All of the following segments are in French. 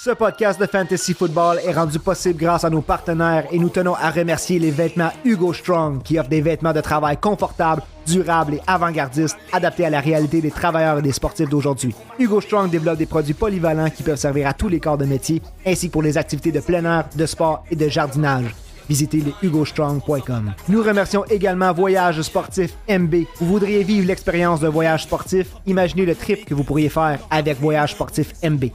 Ce podcast de Fantasy Football est rendu possible grâce à nos partenaires et nous tenons à remercier les vêtements Hugo Strong qui offrent des vêtements de travail confortables, durables et avant-gardistes adaptés à la réalité des travailleurs et des sportifs d'aujourd'hui. Hugo Strong développe des produits polyvalents qui peuvent servir à tous les corps de métier ainsi que pour les activités de plein air, de sport et de jardinage visitez le hugostrong.com. Nous remercions également Voyage Sportif MB. Vous voudriez vivre l'expérience d'un voyage sportif? Imaginez le trip que vous pourriez faire avec Voyage Sportif MB.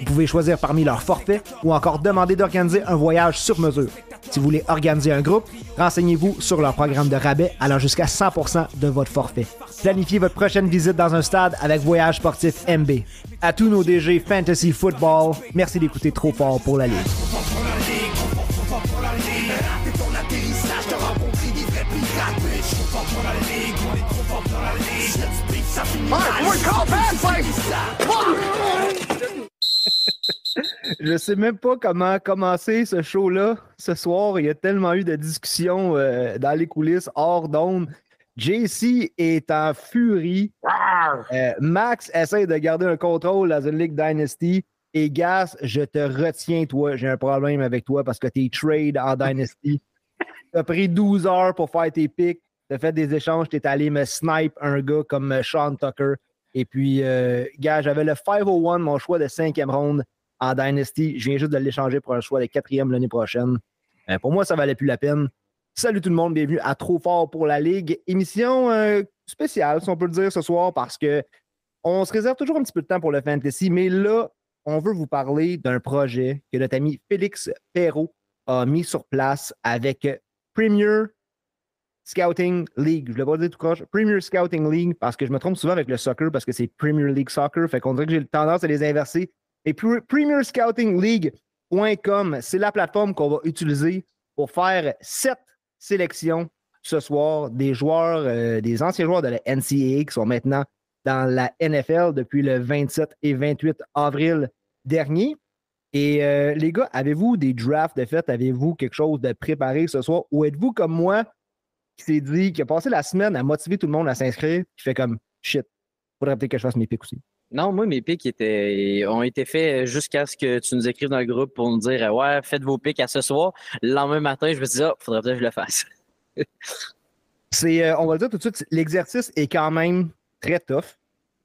Vous pouvez choisir parmi leurs forfaits ou encore demander d'organiser un voyage sur mesure. Si vous voulez organiser un groupe, renseignez-vous sur leur programme de rabais allant jusqu'à 100% de votre forfait. Planifiez votre prochaine visite dans un stade avec Voyage Sportif MB. À tous nos DG Fantasy Football, merci d'écouter trop fort pour la Ligue. Je sais même pas comment commencer ce show-là ce soir. Il y a tellement eu de discussions euh, dans les coulisses, hors d'onde. JC est en furie. Euh, Max essaie de garder un contrôle dans une League Dynasty. Et Gas, je te retiens, toi. J'ai un problème avec toi parce que tu es trade en Dynasty. tu as pris 12 heures pour faire tes picks. Tu as fait des échanges. Tu es allé me snipe un gars comme Sean Tucker. Et puis, euh, gars, j'avais le 501, mon choix de cinquième ronde en Dynasty. Je viens juste de l'échanger pour un choix de quatrième l'année prochaine. Euh, pour moi, ça valait plus la peine. Salut tout le monde, bienvenue à Trop Fort pour la Ligue. Émission euh, spéciale, si on peut le dire, ce soir, parce que on se réserve toujours un petit peu de temps pour le fantasy, mais là, on veut vous parler d'un projet que notre ami Félix Perrault a mis sur place avec Premier Scouting League. Je ne voulais pas dire tout croche. Premier Scouting League, parce que je me trompe souvent avec le soccer, parce que c'est Premier League Soccer. Fait qu'on dirait que j'ai tendance à les inverser. Et Premier Scouting League.com, c'est la plateforme qu'on va utiliser pour faire sept sélections ce soir des joueurs, euh, des anciens joueurs de la NCAA qui sont maintenant dans la NFL depuis le 27 et 28 avril dernier. Et euh, les gars, avez-vous des drafts de fait? Avez-vous quelque chose de préparé ce soir? Ou êtes-vous comme moi qui s'est dit, qui a passé la semaine à motiver tout le monde à s'inscrire, qui fait comme shit, faudrait peut-être que je fasse mes pics aussi? Non, moi, mes pics étaient, ont été faits jusqu'à ce que tu nous écrives dans le groupe pour nous dire Ouais, faites vos pics à ce soir. Le lendemain matin, je me dis Ah, faudrait peut-être que je le fasse. C'est, euh, on va le dire tout de suite, l'exercice est quand même très tough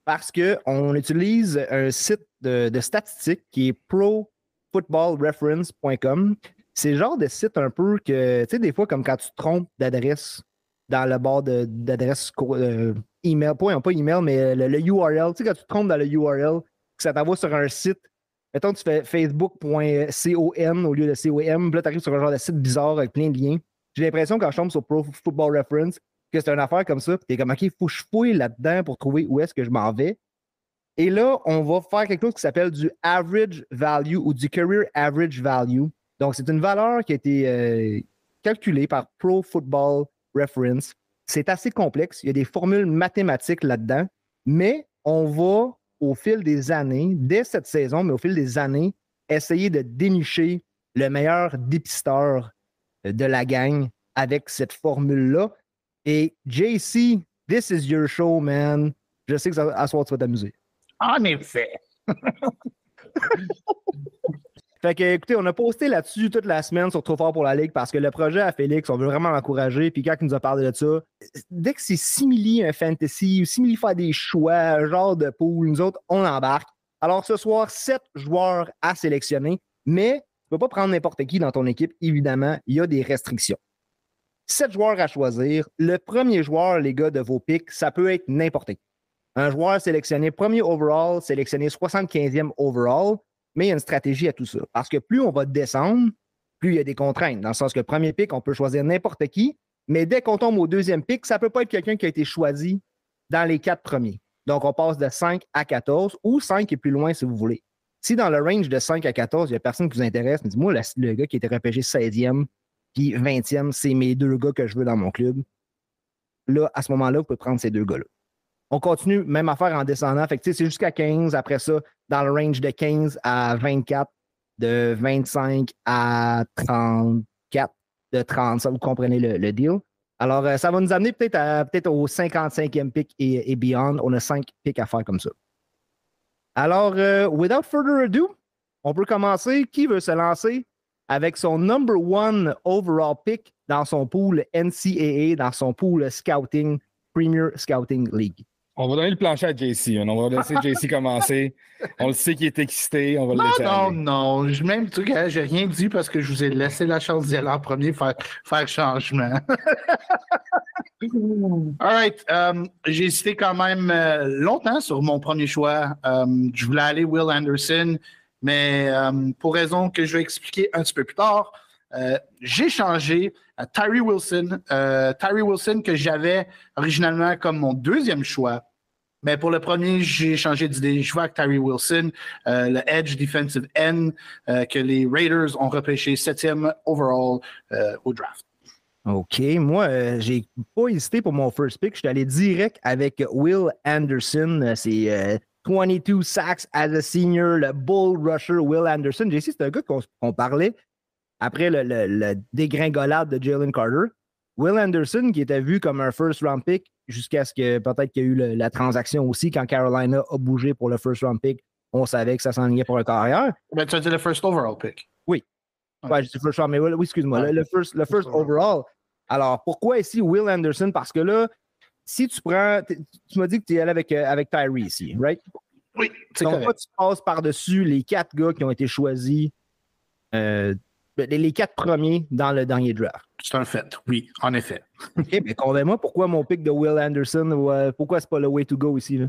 parce qu'on utilise un site de, de statistiques qui est profootballreference.com. C'est le genre de site un peu que, tu sais, des fois, comme quand tu te trompes d'adresse dans le bord d'adresse euh, email, pas, pas email, mais le, URL, tu sais, quand tu te trompes dans le URL, que ça t'envoie sur un site, mettons, tu fais facebook.com au lieu de com, puis là, tu arrives sur un genre de site bizarre avec plein de liens. J'ai l'impression, quand je tombe sur Pro Football Reference, que c'est une affaire comme ça, puis t'es comme, OK, il faut que je fouille là-dedans pour trouver où est-ce que je m'en vais. Et là, on va faire quelque chose qui s'appelle du average value ou du career average value. Donc, c'est une valeur qui a été euh, calculée par Pro Football Reference. C'est assez complexe. Il y a des formules mathématiques là-dedans, mais on va, au fil des années, dès cette saison, mais au fil des années, essayer de dénicher le meilleur dépisteur de la gang avec cette formule-là. Et JC, this is your show, man. Je sais que ça, à soir, tu vas t'amuser. En effet. Fait que, écoutez, on a posté là-dessus toute la semaine sur Trop fort pour la Ligue parce que le projet à Félix, on veut vraiment l'encourager. Puis quand il nous a parlé de ça, dès que c'est simili un fantasy, simili faire des choix, un genre de pool, nous autres, on embarque. Alors ce soir, sept joueurs à sélectionner, mais tu ne peux pas prendre n'importe qui dans ton équipe, évidemment, il y a des restrictions. Sept joueurs à choisir. Le premier joueur, les gars, de vos picks, ça peut être n'importe qui. Un joueur sélectionné premier overall, sélectionné 75e overall, mais il y a une stratégie à tout ça. Parce que plus on va descendre, plus il y a des contraintes. Dans le sens que premier pick, on peut choisir n'importe qui, mais dès qu'on tombe au deuxième pick, ça ne peut pas être quelqu'un qui a été choisi dans les quatre premiers. Donc, on passe de 5 à 14 ou 5 est plus loin si vous voulez. Si dans le range de 5 à 14, il n'y a personne qui vous intéresse, mais dis-moi, le, gars qui été repêché 16e puis 20e, c'est mes deux gars que je veux dans mon club. Là, à ce moment-là, vous pouvez prendre ces deux gars-là. On continue, même affaire en descendant. Fait c'est jusqu'à 15. Après ça, dans le range de 15 à 24, de 25 à 34, de 30. Ça, vous comprenez le, deal. Alors, euh, ça va nous amener peut-être peut au 55e pick et, beyond. On a 5 picks à faire comme ça. Alors, euh, without further ado, on peut commencer. Qui veut se lancer avec son number one overall pick dans son pool NCAA, dans son pool Scouting, Premier Scouting League? On va donner le plancher à JC. Hein. On va laisser JC commencer. On le sait qu'il est excité. On va le laisser. Non, non, non. Même truc, j'ai rien dit parce que je vous ai laissé la chance d'y aller en premier faire, faire changement. All right. Um, j'ai hésité quand même euh, longtemps sur mon premier choix. Um, je voulais aller Will Anderson, mais um, pour raison que je vais expliquer un petit peu plus tard, euh, j'ai changé à Tyree Wilson. Euh, Tyree Wilson que j'avais originalement comme mon deuxième choix. Mais pour le premier, j'ai changé d'idée. Je vois avec Tyree Wilson, euh, le edge defensive end que les Raiders ont repêché septième overall au draft. OK. Moi, j'ai pas hésité pour mon first pick. Je suis allé direct avec Will Anderson. C'est 22 sacks as a senior, le bull rusher Will Anderson. J'ai c'est un gars qu'on parlait après le, dégringolade de Jalen Carter. Will Anderson, qui était vu comme un first round pick jusqu'à ce que peut-être qu'il y ait eu la transaction aussi quand Carolina a bougé pour le first round pick. On savait que ça s'enlignait pour un carrière. Mais tu as dit le first overall pick. Oui. Ouais, dit first round, mais oui, excuse-moi. Le, first, le first overall. Alors, pourquoi ici Will Anderson? Parce que là, si tu prends. Tu m'as dit que tu es allé avec, euh, avec Tyree ici, right? Oui, Donc, tu passes par-dessus les quatre gars qui ont été choisis euh, les, quatre premiers dans le dernier draft. C'est un fait, oui, en effet. OK, mais convainc-moi pourquoi mon pick de Will Anderson, ou, euh, pourquoi c'est pas le way to go ici?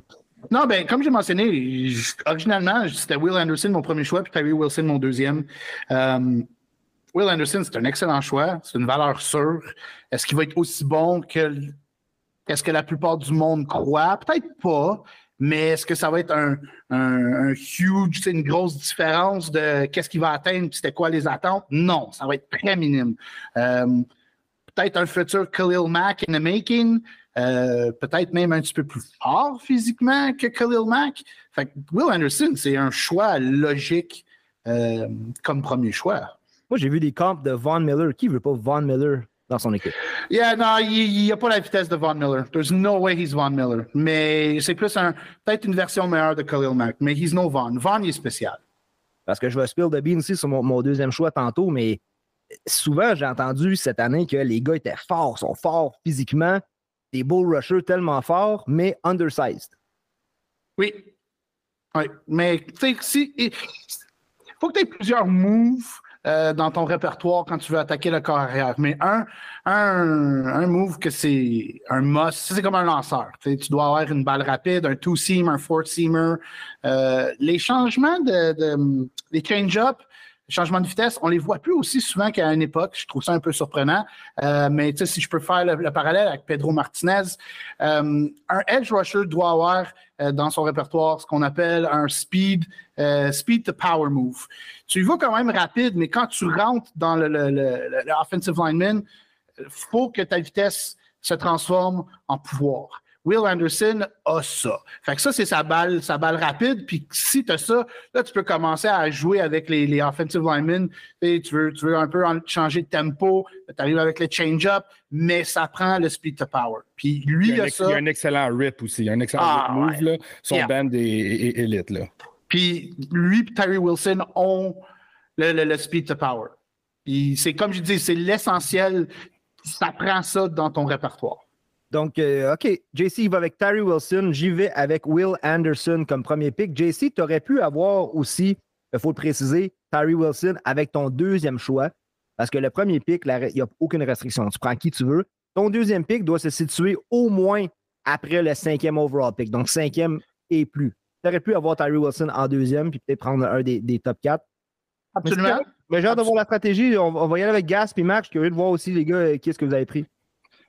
Non, ben, comme j'ai mentionné, originalement, c'était Will Anderson mon premier choix, puis Tyree Wilson mon deuxième. Euh, Will Anderson, c'est un excellent choix, c'est une valeur sûre. Est-ce qu'il va être aussi bon que qu'est-ce que la plupart du monde croit? Peut-être pas, mais est-ce que ça va être un, huge, une grosse différence de qu'est-ce qu'il va atteindre, c'était quoi les attentes? Non, ça va être très minime. Euh, peut-être un futur Khalil Mack in the making, euh, peut-être même un petit peu plus fort physiquement que Khalil Mack. Fait Will Anderson, c'est un choix logique euh, comme premier choix. Moi, j'ai vu des camps de Von Miller. Qui veut pas Von Miller? Dans son équipe. Yeah, non, il n'y a pas la vitesse de Von Miller. There's no way he's Von Miller. Mais c'est plus un, peut-être une version meilleure de Khalil Mack. Mais he's no Von. Von, il est spécial. Parce que je vais spill the bean aussi sur mon, deuxième choix tantôt, mais souvent, j'ai entendu cette année que les gars étaient forts, sont forts physiquement, des bull rushers tellement forts, mais undersized. Oui. Oui. Mais, tu sais, si. Il faut que tu aies plusieurs moves euh, dans ton répertoire quand tu veux attaquer le corps arrière. Mais un, un, un move que c'est un must, c'est comme un lanceur. Tu, dois avoir une balle rapide, un two-seam, un four-seamer. Euh, les changements les change-up, changements de vitesse, on les voit plus aussi souvent qu'à une époque. Je trouve ça un peu surprenant. Euh, mais si je peux faire le, parallèle avec Pedro Martinez, euh, un edge rusher doit avoir euh, dans son répertoire ce qu'on appelle un speed, speed to power move. Tu y vas quand même rapide, mais quand tu rentres dans le, le offensive lineman, il faut que ta vitesse se transforme en pouvoir. Will Anderson a ça. Fait que ça, c'est sa balle, sa balle rapide. Puis si tu as ça, là, tu peux commencer à jouer avec les, les offensive linemen. tu, veux, tu veux un peu changer de tempo. Tu arrives avec le change-up, mais ça prend le speed to power. Puis lui, il, a, ça. Il a un excellent rip aussi. Il a un excellent ah, move. Là. Son band est, élite. Là. Puis lui et Terry Wilson ont le, le speed to power. Puis c'est comme je dis, c'est l'essentiel. Ça prend ça dans ton répertoire. Donc, euh, OK, JC, va avec Terry Wilson. J'y vais avec Will Anderson comme premier pick. JC, tu aurais pu avoir aussi, il faut le préciser, Terry Wilson avec ton deuxième choix. Parce que le premier pick, il n'y a aucune restriction. Tu prends qui tu veux. Ton deuxième pick doit se situer au moins après le cinquième overall pick. Donc, cinquième et plus. Tu aurais pu avoir Terry Wilson en deuxième, puis peut-être prendre un des, top quatre. Absolument. Mais j'ai hâte de voir la stratégie. On, va y aller avec Gas et Max. Je suis curieux de voir aussi, les gars, euh, qui est-ce que vous avez pris.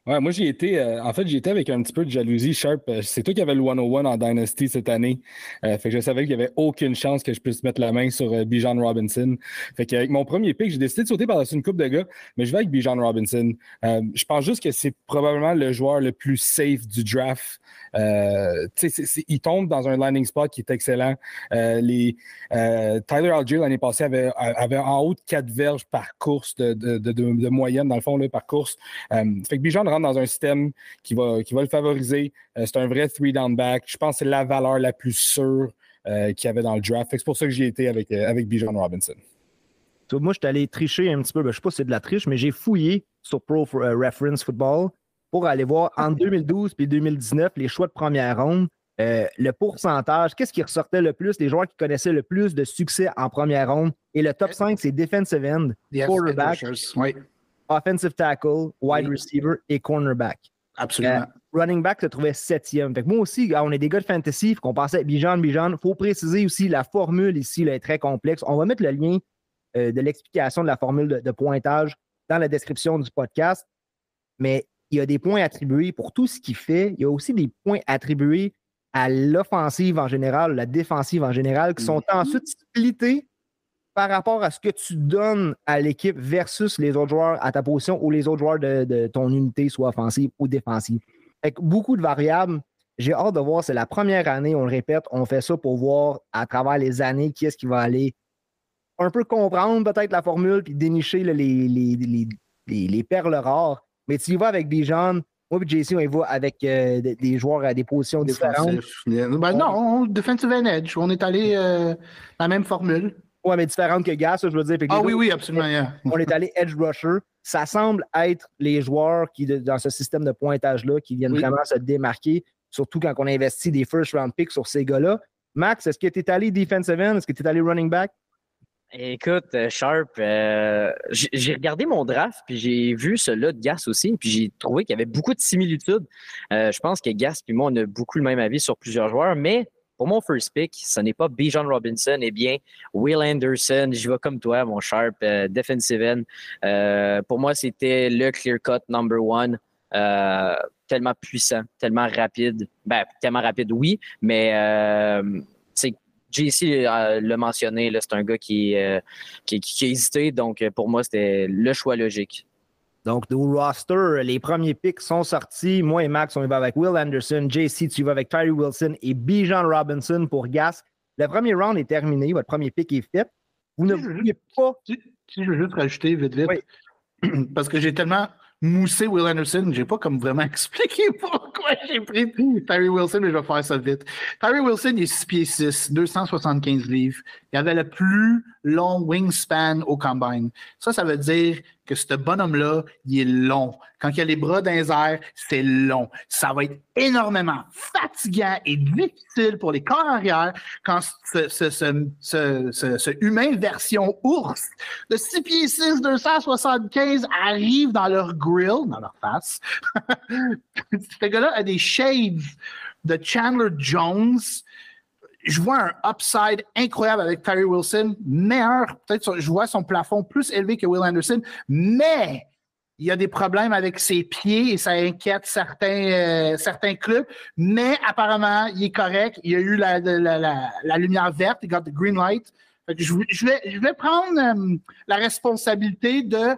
Ouais, moi, j'ai été, euh, en fait, j'ai été avec un petit peu de jalousie. Sharp, euh, c'est toi qui avais le 101 en Dynasty cette année. Euh, fait que je savais qu'il n'y avait aucune chance que je puisse mettre la main sur Bijan Robinson. Fait qu'avec mon premier pick, j'ai décidé de sauter par-dessus une coupe de gars, mais je vais avec Bijan Robinson. je pense juste que c'est probablement le joueur le plus safe du draft. Il tombe dans un landing spot qui est excellent. les, Tyler Algier, l'année passée, avait, en haut de 4 verges par course de, moyenne, dans le fond, là, par course. fait que Bijan dans un système qui va, le favoriser. Euh, c'est un vrai three-down back. Je pense que c'est la valeur la plus sûre qu'il y avait dans le draft. C'est pour ça que j'y été avec, avec Bijan Robinson. Moi, je suis allé tricher un petit peu. Ben, je ne sais pas si c'est de la triche, mais j'ai fouillé sur Pro Reference Football pour aller voir en 2012 puis 2019 les choix de première ronde. Euh, le pourcentage, qu'est-ce qui ressortait le plus, les joueurs qui connaissaient le plus de succès en première ronde? Et le top 5, c'est defensive end, quarterback, offensive tackle, wide receiver et cornerback. Absolument. Euh, running back se trouvait septième. Fait moi aussi, on est des gars de fantasy, qu'on pensait Bijan, Bijan. Il faut préciser aussi la formule ici là, est très complexe. On va mettre le lien euh, de l'explication de la formule de, pointage dans la description du podcast. Mais il y a des points attribués pour tout ce qu'il fait. Il y a aussi des points attribués à l'offensive en général, la défensive en général, qui sont mhm. ensuite splittés par rapport à ce que tu donnes à l'équipe versus les autres joueurs à ta position ou les autres joueurs de, ton unité, soit offensive ou défensive. Avec beaucoup de variables. J'ai hâte de voir, c'est la première année, on le répète, on fait ça pour voir à travers les années qui est-ce qui va aller un peu comprendre peut-être la formule puis dénicher les, les, les, perles rares. Mais tu y vas avec des jeunes, moi et JC, on y va avec euh, des, joueurs à des positions différentes. Ben non, defensive and edge. On est allé euh, la même formule. Oui, mais différente que Gas, je veux dire. Ah oui, oui, absolument. On est allé edge rusher. Ça semble être les joueurs qui, dans ce système de pointage-là, qui viennent vraiment se démarquer, surtout quand on investit des first round picks sur ces gars-là. Max, est-ce que tu es allé defensive end? Est-ce que tu es allé running back? Écoute, euh, Sharp, euh, j'ai regardé mon draft, puis j'ai vu celui-là de Gas aussi, puis j'ai trouvé qu'il y avait beaucoup de similitudes. Euh, je pense que Gas et moi, on a beaucoup le même avis sur plusieurs joueurs, mais pour mon first pick, ce n'est pas Bijan Robinson, eh bien, Will Anderson, j'y vais comme toi, mon Sharp, defensive end. pour moi, c'était le clear-cut number one. tellement puissant, tellement rapide. Ben, tellement rapide, oui, mais JC l'a mentionné, c'est un gars euh, qui, qui, a hésité, donc euh, pour moi, c'était le choix logique. Donc, au roster, les premiers picks sont sortis. Moi et Max, on y va avec Will Anderson. JC, tu y vas avec Tyree Wilson et Bijan Robinson pour Gas. Le premier round est terminé. Votre premier pick est fait. Vous ne voulez pas. Si, je veux juste rajouter vite, vite. Parce que j'ai tellement mousser Will Anderson. J'ai pas comme vraiment expliqué pourquoi j'ai pris Terry Wilson, mais je vais faire ça vite. Terry Wilson, il est 6 pieds 6, 275 livres. Il avait le plus long wingspan au combine. Ça, ça veut dire que ce bonhomme-là, il est long. Quand il a les bras dans les airs, c'est long. Ça va être énormément fatigant et difficile pour les corps arrière quand ce, humain version ours de 6 pieds 6, 275 arrive dans leur grill, dans leur face. ce gars-là a des shades de Chandler Jones je vois un upside incroyable avec Terry Wilson, meilleur, peut-être je vois son plafond plus élevé que Will Anderson, mais il y a des problèmes avec ses pieds et ça inquiète certains, euh, certains clubs, mais apparemment, il est correct. Il a eu la, la, lumière verte, il a the green light. je, vais, je vais prendre euh, la responsabilité de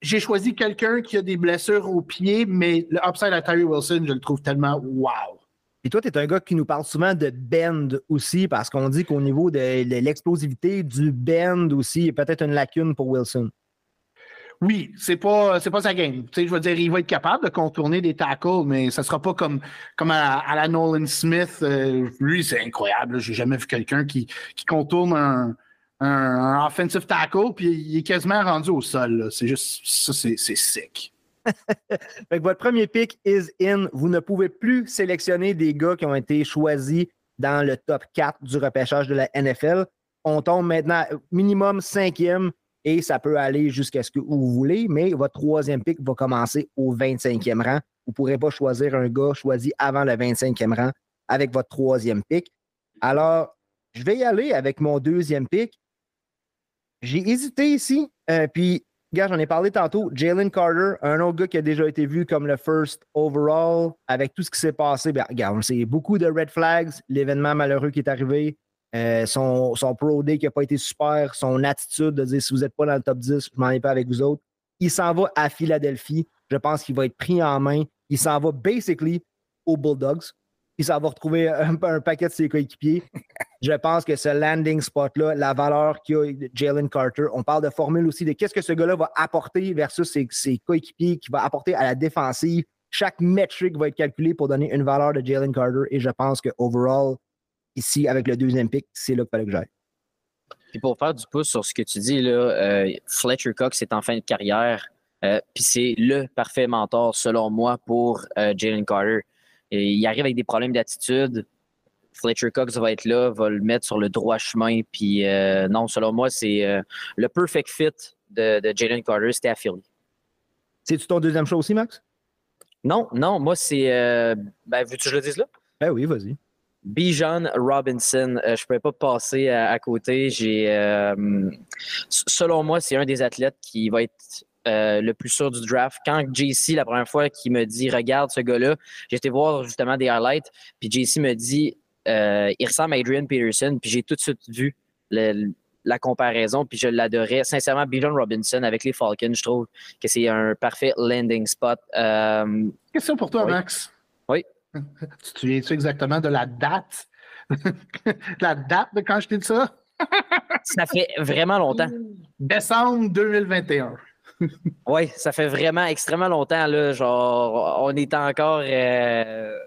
j'ai choisi quelqu'un qui a des blessures aux pieds, mais le upside à Terry Wilson, je le trouve tellement wow. Et toi, tu es un gars qui nous parle souvent de bend aussi, parce qu'on dit qu'au niveau de, l'explosivité du bend aussi, il y a peut-être une lacune pour Wilson. Oui, c'est pas c'est pas sa game. Tu sais, je veux dire, il va être capable de contourner des tackles, mais ça sera pas comme comme à, la Nolan Smith. Euh, lui, c'est incroyable. J'ai jamais vu quelqu'un qui, qui contourne un, un, offensive tackle puis il est quasiment rendu au sol. C'est juste ça, c'est sick. votre premier pick is in. Vous ne pouvez plus sélectionner des gars qui ont été choisis dans le top 4 du repêchage de la NFL. On tombe maintenant minimum cinquième et ça peut aller jusqu'à ce que vous voulez, mais votre troisième pick va commencer au 25e rang. Vous ne pourrez pas choisir un gars choisi avant le 25e rang avec votre troisième pick. Alors, je vais y aller avec mon deuxième pick. J'ai hésité ici, euh, puis Gars, j'en ai parlé tantôt. Jalen Carter, un autre gars qui a déjà été vu comme le first overall, avec tout ce qui s'est passé. Bien, regarde, on sait beaucoup de red flags, l'événement malheureux qui est arrivé, euh, son, son, pro day qui n'a pas été super, son attitude de dire si vous n'êtes pas dans le top 10, je m'en ai pas avec vous autres. Il s'en va à Philadelphie. Je pense qu'il va être pris en main. Il s'en va basically aux Bulldogs puis ça va retrouver un, paquet de ses coéquipiers. Je pense que ce landing spot-là, la valeur qu'a Jalen Carter, on parle de formule aussi de qu'est-ce que ce gars-là va apporter versus ses, coéquipiers, qui va apporter à la défensive. Chaque métrique va être calculé pour donner une valeur de Jalen Carter et je pense que overall, ici, avec le deuxième pick, c'est là qu'il fallait que j'aille. Puis pour faire du pouce sur ce que tu dis, là, euh, Fletcher Cox est en fin de carrière. Euh, puis c'est le parfait mentor, selon moi, pour euh, Jalen Carter. Et il arrive avec des problèmes d'attitude. Fletcher Cox va être là, va le mettre sur le droit chemin. Puis non, selon moi, c'est le perfect fit de, de Jalen Carter, c'était à Philly. C'est-tu ton deuxième choix aussi, Max? Non, non, moi, c'est. ben, veux-tu que je le dise là? Ben oui, vas-y. Bijan Robinson, je ne pouvais pas passer à, côté. J'ai, selon moi, c'est un des athlètes qui va être euh, le plus sûr du draft. Quand JC, la première fois, qui me dit Regarde ce gars-là, j'ai été voir justement des highlights, puis JC me dit euh, Il ressemble à Adrian Peterson, puis j'ai tout de suite vu la comparaison, puis je l'adorais. Sincèrement, Bijan Robinson avec les Falcons, je trouve que c'est un parfait landing spot. Euh, Question pour toi, Max. Oui. Tu te souviens-tu exactement de la date? la date de quand je t'ai dit ça? ça fait vraiment longtemps. Décembre 2021 oui, ça fait vraiment extrêmement longtemps. Là, genre, on est encore. Euh...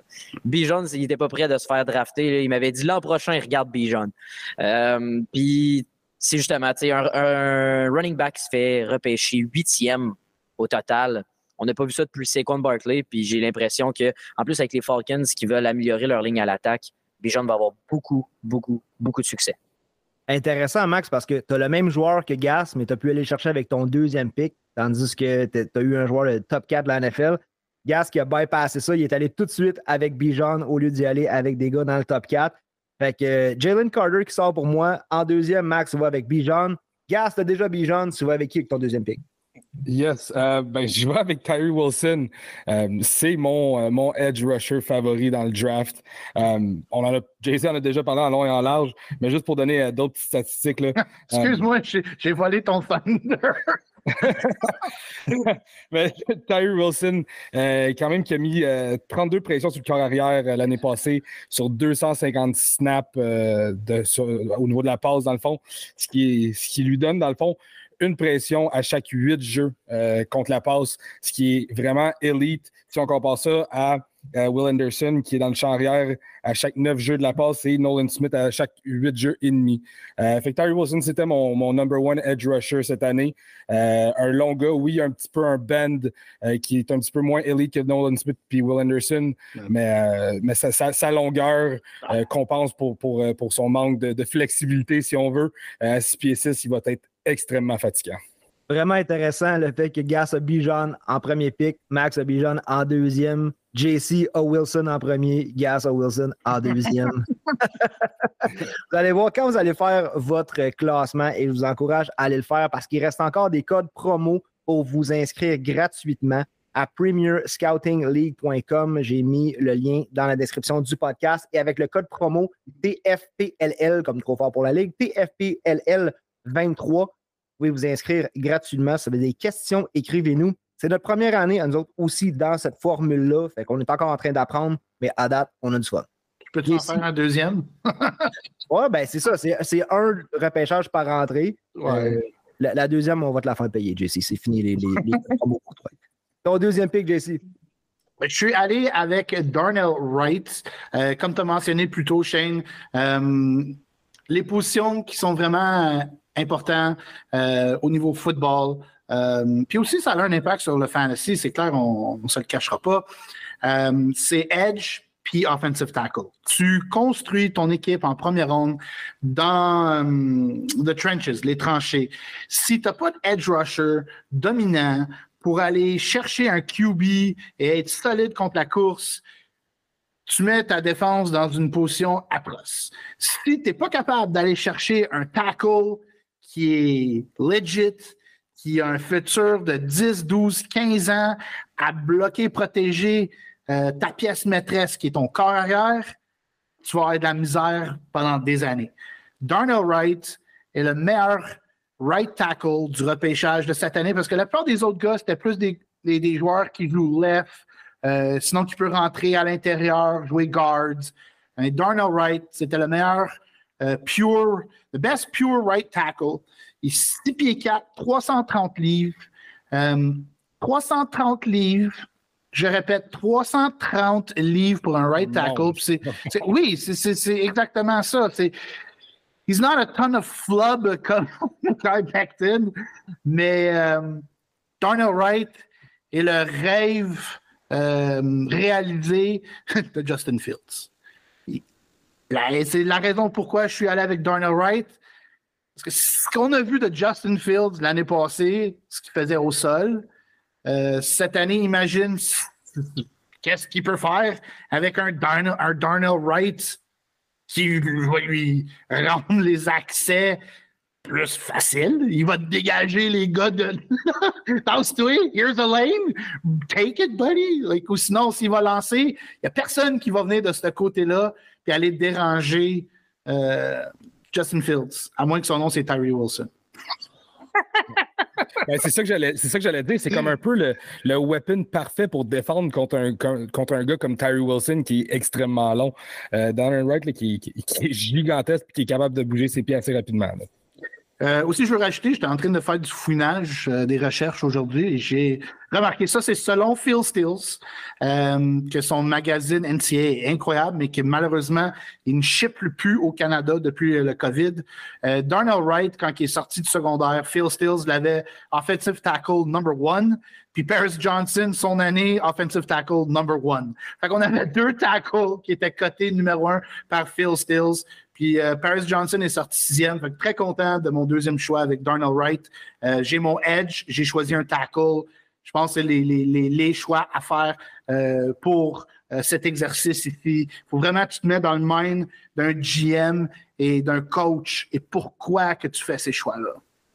Bijon, il n'était pas prêt de se faire drafter. Il m'avait dit l'an prochain, il regarde Bijon. Euh, puis, c'est justement un, un running back se fait repêcher huitième au total. On n'a pas vu ça depuis Saquon Barkley. Puis, j'ai l'impression que, en plus, avec les Falcons qui veulent améliorer leur ligne à l'attaque, Bijon va avoir beaucoup, beaucoup, beaucoup de succès intéressant, Max, parce que tu as le même joueur que Gas, mais tu as pu aller chercher avec ton deuxième pick, tandis que tu as eu un joueur de top 4 de la NFL. Gas qui a bypassé ça, il est allé tout de suite avec Bijan au lieu d'y aller avec des gars dans le top 4. Fait que euh, Jalen Carter qui sort pour moi. En deuxième, Max va avec Bijan. Gas, tu déjà Bijan, tu vas avec qui avec ton deuxième pick? Yes, euh, ben, je vais avec Tyree Wilson. Euh, c'est mon, euh, mon edge rusher favori dans le draft. on en a, Jason en a déjà parlé en long et en large, mais juste pour donner d'autres statistiques. Excuse-moi, j'ai volé ton thunder. mais Wilson, quand même, qui a mis 32 pressions sur le corps arrière l'année passée sur 250 snaps au niveau de la passe, dans le fond, ce qui, lui donne, dans le fond, une pression à chaque huit jeux euh, contre la passe, ce qui est vraiment élite. Si on compare ça à Will Anderson, qui est dans le champ arrière à chaque neuf jeux de la passe, et Nolan Smith à chaque huit jeux et demi. Euh, fait Wilson, c'était mon, mon, number one edge rusher cette année. Euh, un long gars, oui, un petit peu un bend qui est un petit peu moins élite que Nolan Smith puis Will Anderson, mais, mais sa, longueur compense pour, pour, pour son manque de, de, flexibilité, si on veut. à 6 pieds 6, il va être extrêmement fatigant. Vraiment intéressant le fait que Gas a Bijan en premier pick, Max a Bijan en deuxième, JC a Wilson en premier, Gas a Wilson en deuxième. vous allez voir quand vous allez faire votre classement et je vous encourage à aller le faire parce qu'il reste encore des codes promo pour vous inscrire gratuitement à premierscoutingleague.com. J'ai mis le lien dans la description du podcast et avec le code promo TFPLL, comme trop fort pour la Ligue, TFPLL 23. Vous pouvez vous inscrire gratuitement. Ça veut des questions, écrivez-nous. C'est notre première année à nous autres aussi dans cette formule-là. Fait qu'on est encore en train d'apprendre, mais à date, on a du fun. Peux-tu en faire un deuxième? oui, ben c'est ça. C'est, un repêchage par entrée. Euh, la, deuxième, on va te la faire payer, JC. C'est fini les, les, pour toi. Ton deuxième pick, JC. Ben, je suis allé avec Darnell Wright. Euh, comme tu as mentionné plus tôt, Shane, euh, les positions qui sont vraiment important euh, au niveau football. Euh, puis aussi, ça a un impact sur le fantasy, c'est clair, on ne se le cachera pas. Euh, c'est edge puis offensive tackle. Tu construis ton équipe en première ronde dans the trenches, les tranchées. Si tu n'as pas d'edge rusher dominant pour aller chercher un QB et être solide contre la course, tu mets ta défense dans une position atroce. Si tu n'es pas capable d'aller chercher un tackle qui est legit, qui a un futur de 10, 12, 15 ans à bloquer, protéger euh, ta pièce maîtresse qui est ton corps arrière, tu vas avoir de la misère pendant des années. Darnell Wright est le meilleur right tackle du repêchage de cette année parce que la plupart des autres gars, c'était plus des, des, joueurs qui jouent left, euh, sinon qui peuvent rentrer à l'intérieur, jouer guards. Darnell Wright, c'était le meilleur euh, pure, the best pure right tackle. Il est 6 pieds 4, 330 livres. 330 euh, livres je répète, 330 livres pour un right tackle. oui, c'est exactement ça. He's not a ton of flub comme Guy Becton, mais euh, Darnell Wright est le rêve euh, réalisé de Justin Fields. C'est la raison pourquoi je suis allé avec Darnell Wright. Parce que ce qu'on a vu de Justin Fields l'année passée, ce qu'il faisait au sol, euh, cette année, imagine qu'est-ce qu'il peut faire avec un Darnell, Wright qui va lui rendre les accès plus faciles. Il va dégager les gars de Tasse-toi, here's a lane, take it, buddy. ou sinon, s'il va lancer, il n'y a personne qui va venir de ce côté-là et aller déranger euh, Justin Fields, à moins que son nom c'est Tyree Wilson. Ben, c'est ça que j'allais dire. C'est comme un peu le, le, weapon parfait pour défendre contre un contre un gars comme Tyree Wilson qui est extrêmement long. Euh, right qui, est gigantesque et qui est capable de bouger ses pieds assez rapidement euh, aussi, je veux rajouter, j'étais en train de faire du fouinage, euh, des recherches aujourd'hui, et j'ai remarqué ça, c'est selon Phil Stills, euh, que son magazine NCA est incroyable, mais que malheureusement, il ne ship plus au Canada depuis le COVID. Darnell Wright, quand il est sorti du secondaire, Phil Stills l'avait offensive tackle number one, puis Paris Johnson, son année, offensive tackle number one. Fait qu'on avait deux tackles qui étaient cotés numéro un par Phil Stills. Puis euh, Paris Johnson est sorti sixième. Fait très content de mon deuxième choix avec Darnell Wright. Euh, j'ai mon edge, j'ai choisi un tackle. Je pense que c'est les, les, les, choix à faire euh, pour cet exercice ici. Il faut vraiment que tu te mets dans le mind d'un GM et d'un coach et pourquoi que tu fais ces choix-là.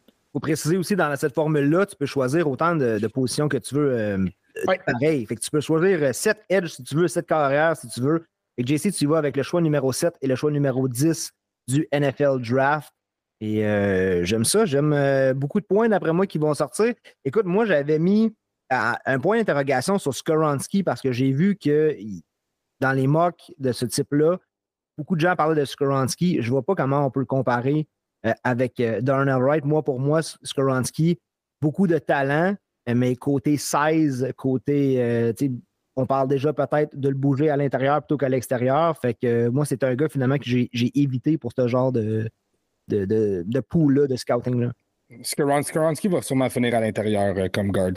Il faut préciser aussi dans cette formule-là, tu peux choisir autant de, positions que tu veux. Pareil. Fait que tu peux choisir 7 edge si tu veux, 7 carrières si tu veux. Et JC, tu vas avec le choix numéro 7 et le choix numéro 10 du NFL Draft. Et euh, j'aime ça. J'aime euh, beaucoup de points, d'après moi, qui vont sortir. Écoute, moi, j'avais mis un point d'interrogation sur Skoronski parce que j'ai vu que dans les mocks de ce type-là, beaucoup de gens parlaient de Skoronski. Je ne vois pas comment on peut le comparer euh, avec Darnell Wright. Moi, pour moi, Skoronski, beaucoup de talent, mais côté 16, côté on parle déjà peut-être de le bouger à l'intérieur plutôt qu'à l'extérieur. Fait que euh, moi, c'est un gars finalement que j'ai évité pour ce genre de, de, de, de pool-là, de scouting-là. Skaronski va sûrement finir à l'intérieur euh, comme guard.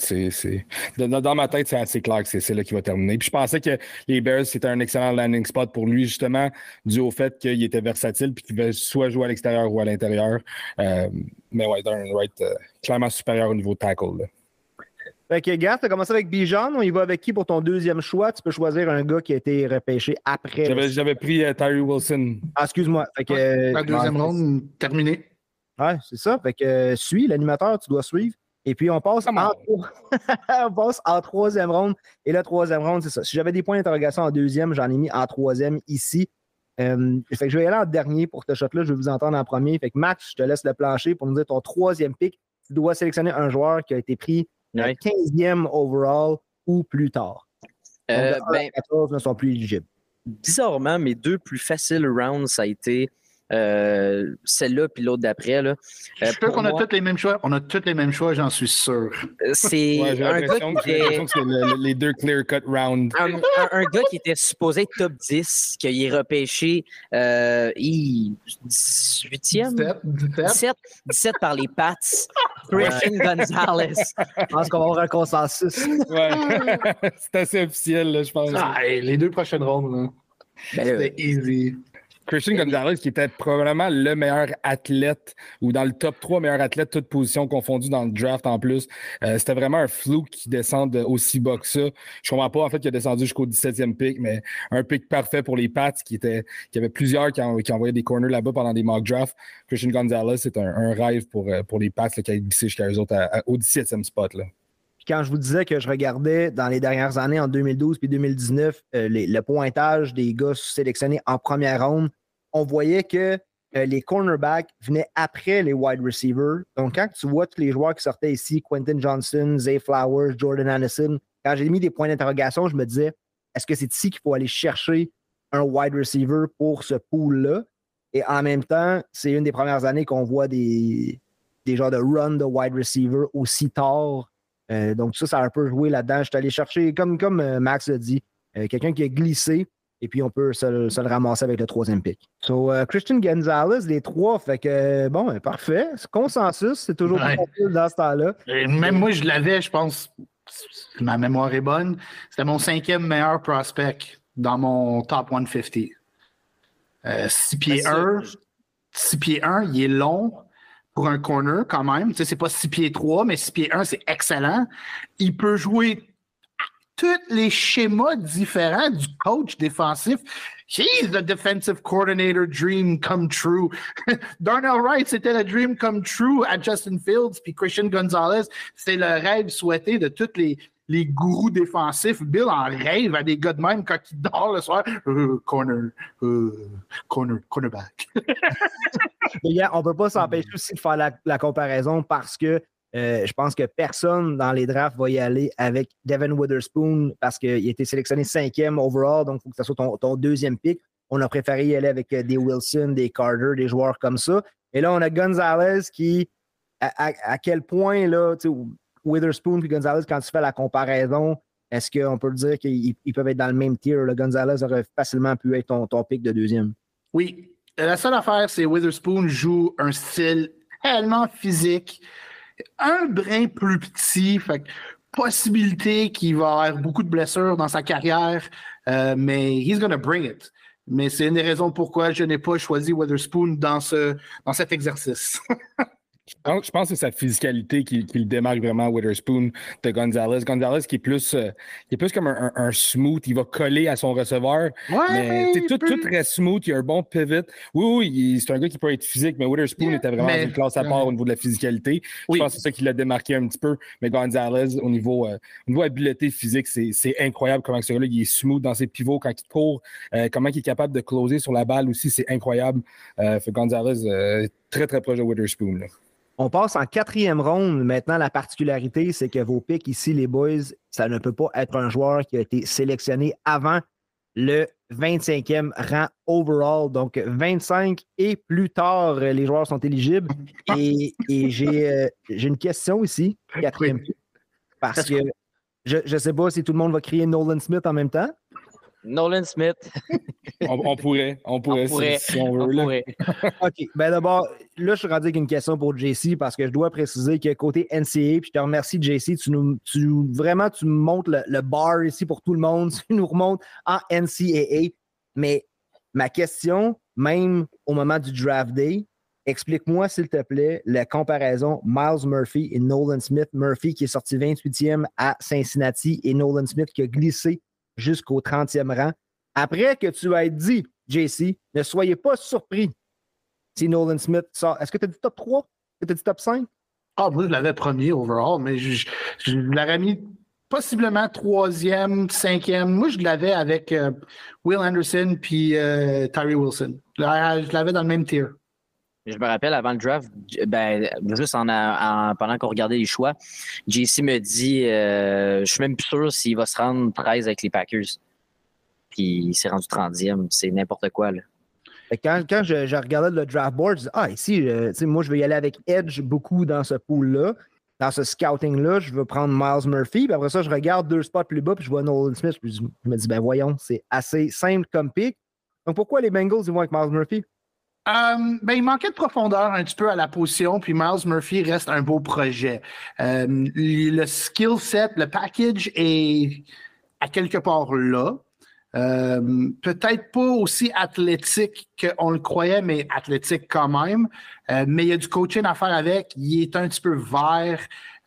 Dans, ma tête, c'est assez clair que c'est là qu'il va terminer. Puis je pensais que les Bears, c'était un excellent landing spot pour lui, justement, dû au fait qu'il était versatile puis qu'il pouvait soit jouer à l'extérieur ou à l'intérieur. Euh, mais ouais, Darren Wright, clairement supérieur au niveau tackle. Fait que, gars, tu as commencé avec Bijan. On y va avec qui pour ton deuxième choix? Tu peux choisir un gars qui a été repêché après. J'avais pris uh, Tyree Wilson. Ah, excuse-moi. la deuxième ronde terminée. Ouais, c'est ça. Fait que, euh, suis l'animateur, tu dois suivre. Et puis, on passe, en... on passe en troisième ronde. Et la troisième ronde, c'est ça. Si j'avais des points d'interrogation en deuxième, j'en ai mis en troisième ici. Euh, fait que je vais y aller en dernier pour ce shot-là. Je vais vous entendre en premier. Fait que Max, je te laisse le plancher pour nous dire ton troisième pick. Tu dois sélectionner un joueur qui a été pris 15e overall ou plus tard. Euh, ben, 14 ne sont plus éligibles. Bizarrement, mes deux plus faciles rounds, ça a été euh, celle-là puis l'autre d'après. Là. je suis sûr qu'on a tous les mêmes choix. On a tous les mêmes choix, j'en suis sûr. Euh, c'est un gars qui était... les deux clear-cut rounds. Un, gars qui était supposé être top 10, qui est repêché euh, 18e? 17, 17, par les Pats. Christian Gonzalez. Je pense qu'on va avoir un consensus. Ouais. C'est assez officiel, là, je pense. Ah, les deux prochaines rondes. Là. Ben, C'était easy. Christian Gonzalez, qui était probablement le meilleur athlète ou dans le top 3 meilleurs athlètes, toutes positions confondues dans le draft en plus. Euh, c'était vraiment un flou qui descende aussi bas que ça. Je comprends pas en fait qu'il a descendu jusqu'au 17e pick, mais un pick parfait pour les Pats qui était qui avait plusieurs qui, ont, qui envoyaient des corners là-bas pendant des mock drafts. Christian Gonzalez, c'est un, rêve pour, euh, pour les Pats qui a glissé jusqu'à eux autres au 17e spot. Là. quand je vous disais que je regardais dans les dernières années, en 2012 puis 2019, euh, le pointage des gars sélectionnés en première ronde, on voyait que euh, les cornerbacks venaient après les wide receivers. Donc, quand tu vois tous les joueurs qui sortaient ici, Quentin Johnson, Zay Flowers, Jordan Anderson, quand j'ai mis des points d'interrogation, je me disais, est-ce que c'est ici qu'il faut aller chercher un wide receiver pour ce pool-là? Et en même temps, c'est une des premières années qu'on voit des, des genres de run de wide receiver aussi tard donc ça, ça a un peu joué là-dedans. Je suis allé chercher, comme, comme Max l'a dit, quelqu'un qui a glissé, et puis on peut se, le ramasser avec le troisième pick. So, Christian Gonzalez, les trois, fait que bon, parfait. Consensus, c'est toujours Ouais. plus dans ce temps-là. Même moi, je l'avais, je pense, si ma mémoire est bonne, c'était mon cinquième meilleur prospect dans mon top 150. Euh, 6 pieds Ben, ça, 1, 6 pieds 1, il est long pour un corner quand même. Tu sais, c'est pas 6 pieds 3, mais 6 pieds 1, c'est excellent. Il peut jouer tous les schémas différents du coach défensif. He's the defensive coordinator dream come true. Darnell Wright, c'était le dream come true à Justin Fields, puis Christian Gonzalez, c'est le rêve souhaité de tous les, les gourous défensifs. Bill en rêve à des gars de même quand il dort le soir. Euh, corner, euh, corner, cornerback. On ne peut pas s'empêcher aussi de faire la comparaison parce que euh, je pense que personne dans les drafts va y aller avec Devin Witherspoon parce qu'il a été sélectionné cinquième overall, donc il faut que ce soit ton, deuxième pick. On a préféré y aller avec euh, des Wilson, des Carter, des joueurs comme ça. Et là, on a Gonzalez qui, à, quel point, là, Witherspoon et Gonzalez, quand tu fais la comparaison, est-ce qu'on peut dire qu'ils ils peuvent être dans le même tier? Le Gonzalez aurait facilement pu être ton, ton pick de deuxième. Oui. La seule affaire, c'est Witherspoon joue un style tellement physique, un brin plus petit, fait possibilité qu'il va avoir beaucoup de blessures dans sa carrière, euh, mais he's gonna bring it. Mais c'est une des raisons pourquoi je n'ai pas choisi Witherspoon dans, ce, dans cet exercice. Je pense, que c'est sa physicalité qui, qui le démarque vraiment Witherspoon de Gonzalez. Gonzalez qui est plus, euh, qui est plus comme un, un- un smooth, il va coller à son receveur. mais tout, tout reste smooth, il a un bon pivot. Oui, oui, c'est un gars qui peut être physique, mais Witherspoon Yeah, était vraiment mais- une classe à part au niveau de la physicalité. Oui. Je pense que c'est ça qui l'a démarqué un petit peu. Mais Gonzalez, au niveau, euh, au niveau habileté physique, c'est incroyable comment ce gars-là, il est smooth dans ses pivots quand il court, euh, comment il est capable de closer sur la balle aussi, c'est incroyable. Euh, fait Gonzalez, très, très proche de Witherspoon. là. On passe en quatrième ronde. Maintenant, la particularité, c'est que vos picks ici, les boys, ça ne peut pas être un joueur qui a été sélectionné avant le 25e rang overall. Donc, 25 et plus tard, les joueurs sont éligibles. Et, et j'ai euh, j'ai une question ici, quatrième parce que je ne sais pas si tout le monde va crier Nolan Smith en même temps. Nolan Smith, On, on pourrait, on pourrait, si- pourrait, si, on veut. on là. OK. Ben d'abord, là, je suis rendu avec une question pour JC parce que je dois préciser que côté NCA, puis je te remercie, JC, tu nous, tu, vraiment, tu me montres le, le bar ici pour tout le monde. Tu nous remontes en NCAA. Mais ma question, même au moment du draft day, explique-moi, s'il te plaît, la comparaison Miles Murphy et Nolan Smith. Murphy qui est sorti 28e à Cincinnati et Nolan Smith qui a glissé jusqu'au 30e rang. Après que tu aies dit, JC, ne soyez pas surpris si Nolan Smith sort. Est-ce que tu as dit top 3? Est-ce que tu as dit top 5? Ah, moi, je l'avais premier overall, mais je, je- je l'aurais mis possiblement troisième, cinquième. Moi, je l'avais avec euh, Will Anderson puis euh, Tyree Wilson. Je l'a- je l'avais dans le même tier. Je me rappelle avant le draft, ben, juste en, en- pendant qu'on regardait les choix, JC me dit euh, Je suis même plus sûr s'il va se rendre 13 avec les Packers. Puis il s'est rendu 30e. C'est n'importe quoi. Là. Quand, quand je, je regardais le draft board, je disais, ah, ici, euh, moi, je vais y aller avec Edge beaucoup dans ce pool-là. Dans ce scouting-là, je veux prendre Miles Murphy. Puis après ça, je regarde deux spots plus bas, puis je vois Nolan Smith. Puis je, je me dis, ben voyons, c'est assez simple comme pick. Donc pourquoi les Bengals, ils vont avec Miles Murphy? Euh, ben, il manquait de profondeur un petit peu à la position, puis Miles Murphy reste un beau projet. Euh, le skill set, le package est à quelque part là. Euh, Peut-être pas aussi athlétique qu'on le croyait, mais athlétique quand même. Euh, mais il y a du coaching à faire avec. Il est un petit peu vert.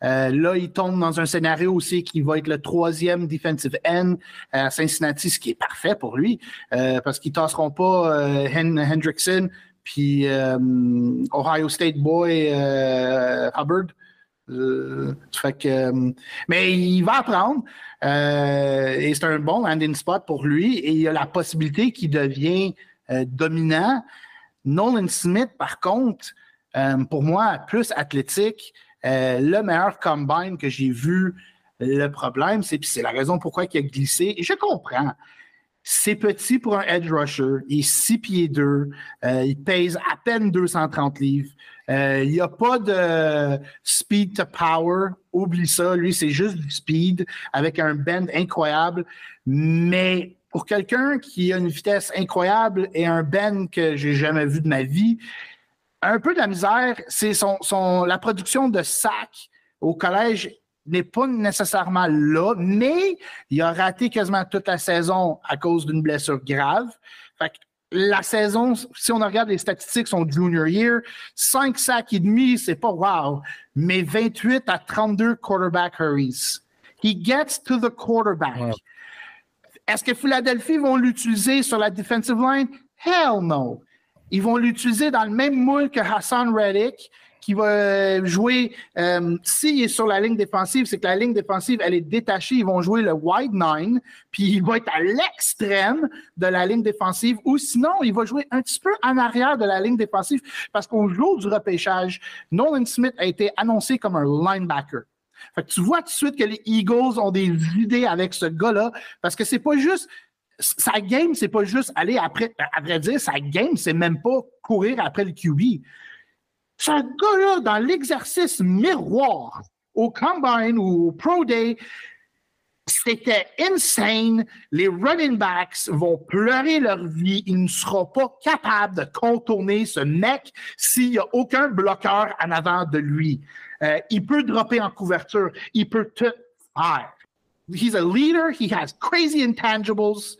Euh, là, il tombe dans un scénario aussi qui va être le troisième defensive end à Cincinnati, ce qui est parfait pour lui, parce qu'ils ne tasseront pas Hen- Hendrickson puis Ohio State boy Hubbard. Que, mais il va apprendre et c'est un bon landing spot pour lui et il y a la possibilité qu'il devienne euh, dominant. Nolan Smith, par contre, euh, pour moi, plus athlétique, euh, le meilleur combine que j'ai vu. Le problème, c'est c'est la raison pourquoi il a glissé. Et je comprends. C'est petit pour un edge rusher. Il est 6 pieds 2. il pèse à peine 230 livres. Euh, il n'y a pas de speed to power. Oublie ça. Lui, c'est juste du speed avec un bend incroyable. Mais pour quelqu'un qui a une vitesse incroyable et un bend que j'ai jamais vu de ma vie, un peu de la misère, c'est son, la production de sacs au collège n'est pas nécessairement là, mais il a raté quasiment toute la saison à cause d'une blessure grave. Fait la saison, si on regarde les statistiques, son junior year, 5 sacs et demi, c'est pas wow, mais 28 à 32 quarterback hurries. He gets to the quarterback. Est-ce que Philadelphie vont l'utiliser sur la defensive line? Hell no. Ils vont l'utiliser dans le même moule que Hassan Reddick, qui va euh, jouer, euh, s'il est sur la ligne défensive, c'est que la ligne défensive, elle est détachée. Ils vont jouer le wide nine, puis il va être à l'extrême de la ligne défensive, ou sinon, il va jouer un petit peu en arrière de la ligne défensive, parce qu'au jour du repêchage, Nolan Smith a été annoncé comme un linebacker. Fait que tu vois tout de suite que les Eagles ont des idées avec ce gars-là, parce que c'est pas juste sa game, c'est pas juste aller après. À vrai dire, sa game, c'est même pas courir après le QB. Ce gars-là, dans l'exercice miroir, au Combine ou au Pro Day, c'était insane. Les running backs vont pleurer leur vie. Il ne sera pas capable de contourner ce mec s'il n'y a aucun bloqueur en avant de lui. Euh, il peut dropper en couverture. Il peut te faire. He's a leader. He has crazy intangibles.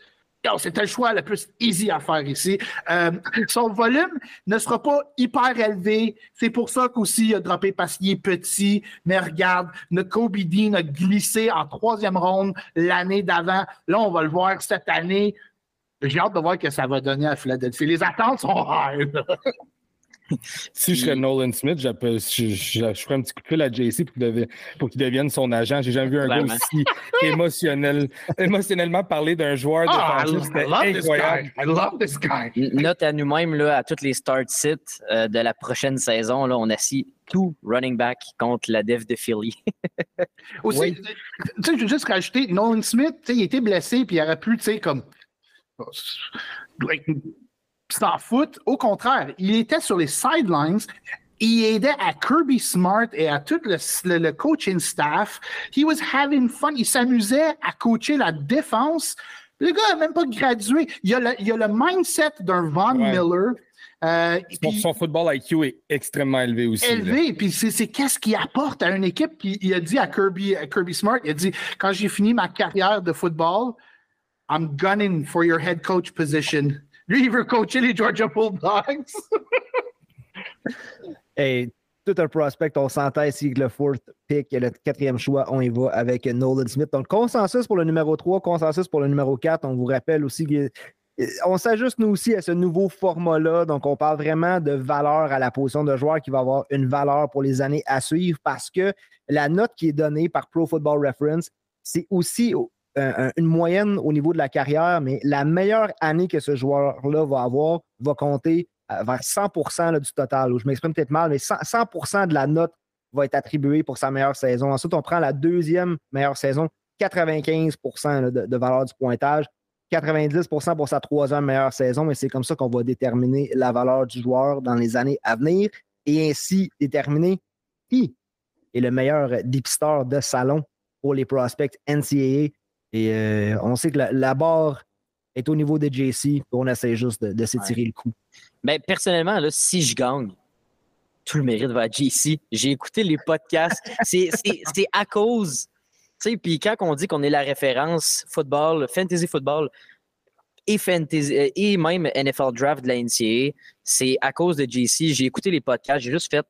C'était le choix le plus easy à faire ici. Euh, son volume ne sera pas hyper élevé. C'est pour ça qu'aussi il a droppé parce qu'il est petit. Mais regarde, notre Kobe Dean a glissé en troisième ronde l'année d'avant. Là, on va le voir cette année. J'ai hâte de voir ce que ça va donner à Philadelphie. Les attentes sont high. si je serais Nolan Smith, je, ferais un petit coup de fil à JC pour qu'il devienne son agent. J'ai jamais vu un gars aussi émotionnel, émotionnellement parler d'un joueur de ah, C'était incroyable. I love this guy. Note à nous-mêmes, à toutes les start sites euh, de la prochaine saison, là, on assis tout running back contre la dev de Philly. Aussi, tu sais, je veux juste rajouter, Nolan Smith, il était blessé, puis il aurait pu, tu sais, comme s'en fout. Au contraire, il était sur les sidelines. Il aidait à Kirby Smart et à tout le, coaching staff. He was having fun. Il s'amusait à coacher la défense. Le gars n'a même pas gradué. Il a le, il a le mindset d'un Von Miller. Euh, son, football IQ est extrêmement élevé aussi. Élevé, puis c'est qu'est-ce qu'il apporte à une équipe? Puis il a dit à Kirby, à Kirby Smart, il a dit quand j'ai fini ma carrière de football, I'm gunning for your head coach position. Lui, il veut coacher les Georgia Bulldogs. hey, tout un prospect, on s'entend ici que le fourth pick, le quatrième choix, on y va avec Nolan Smith. Donc, consensus pour le numéro 3, consensus pour le numéro 4. On vous rappelle aussi qu'on s'ajuste nous aussi à ce nouveau format-là. Donc, on parle vraiment de valeur à la position de joueur qui va avoir une valeur pour les années à suivre parce que la note qui est donnée par Pro Football Reference, c'est aussi une moyenne au niveau de la carrière, mais la meilleure année que ce joueur-là va avoir va compter euh, vers 100% du total. Je m'exprime peut-être mal, mais 100%, de la note va être attribuée pour sa meilleure saison. Ensuite, on prend la deuxième meilleure saison, 95 de, de, valeur du pointage, 90% pour sa troisième meilleure saison, mais c'est comme ça qu'on va déterminer la valeur du joueur dans les années à venir et ainsi déterminer qui est le meilleur deepster de salon pour les prospects NCAA et euh, on sait que la, barre est au niveau de JC, on essaie juste de, s'étirer le coup. Mais personnellement, là, si je gagne, tout le mérite va à JC. J'ai écouté les podcasts. C'est à cause. Puis quand on dit qu'on est la référence football, fantasy football et, fantasy, euh, et même NFL draft de la NCAA, c'est à cause de JC. J'ai écouté les podcasts, j'ai juste fait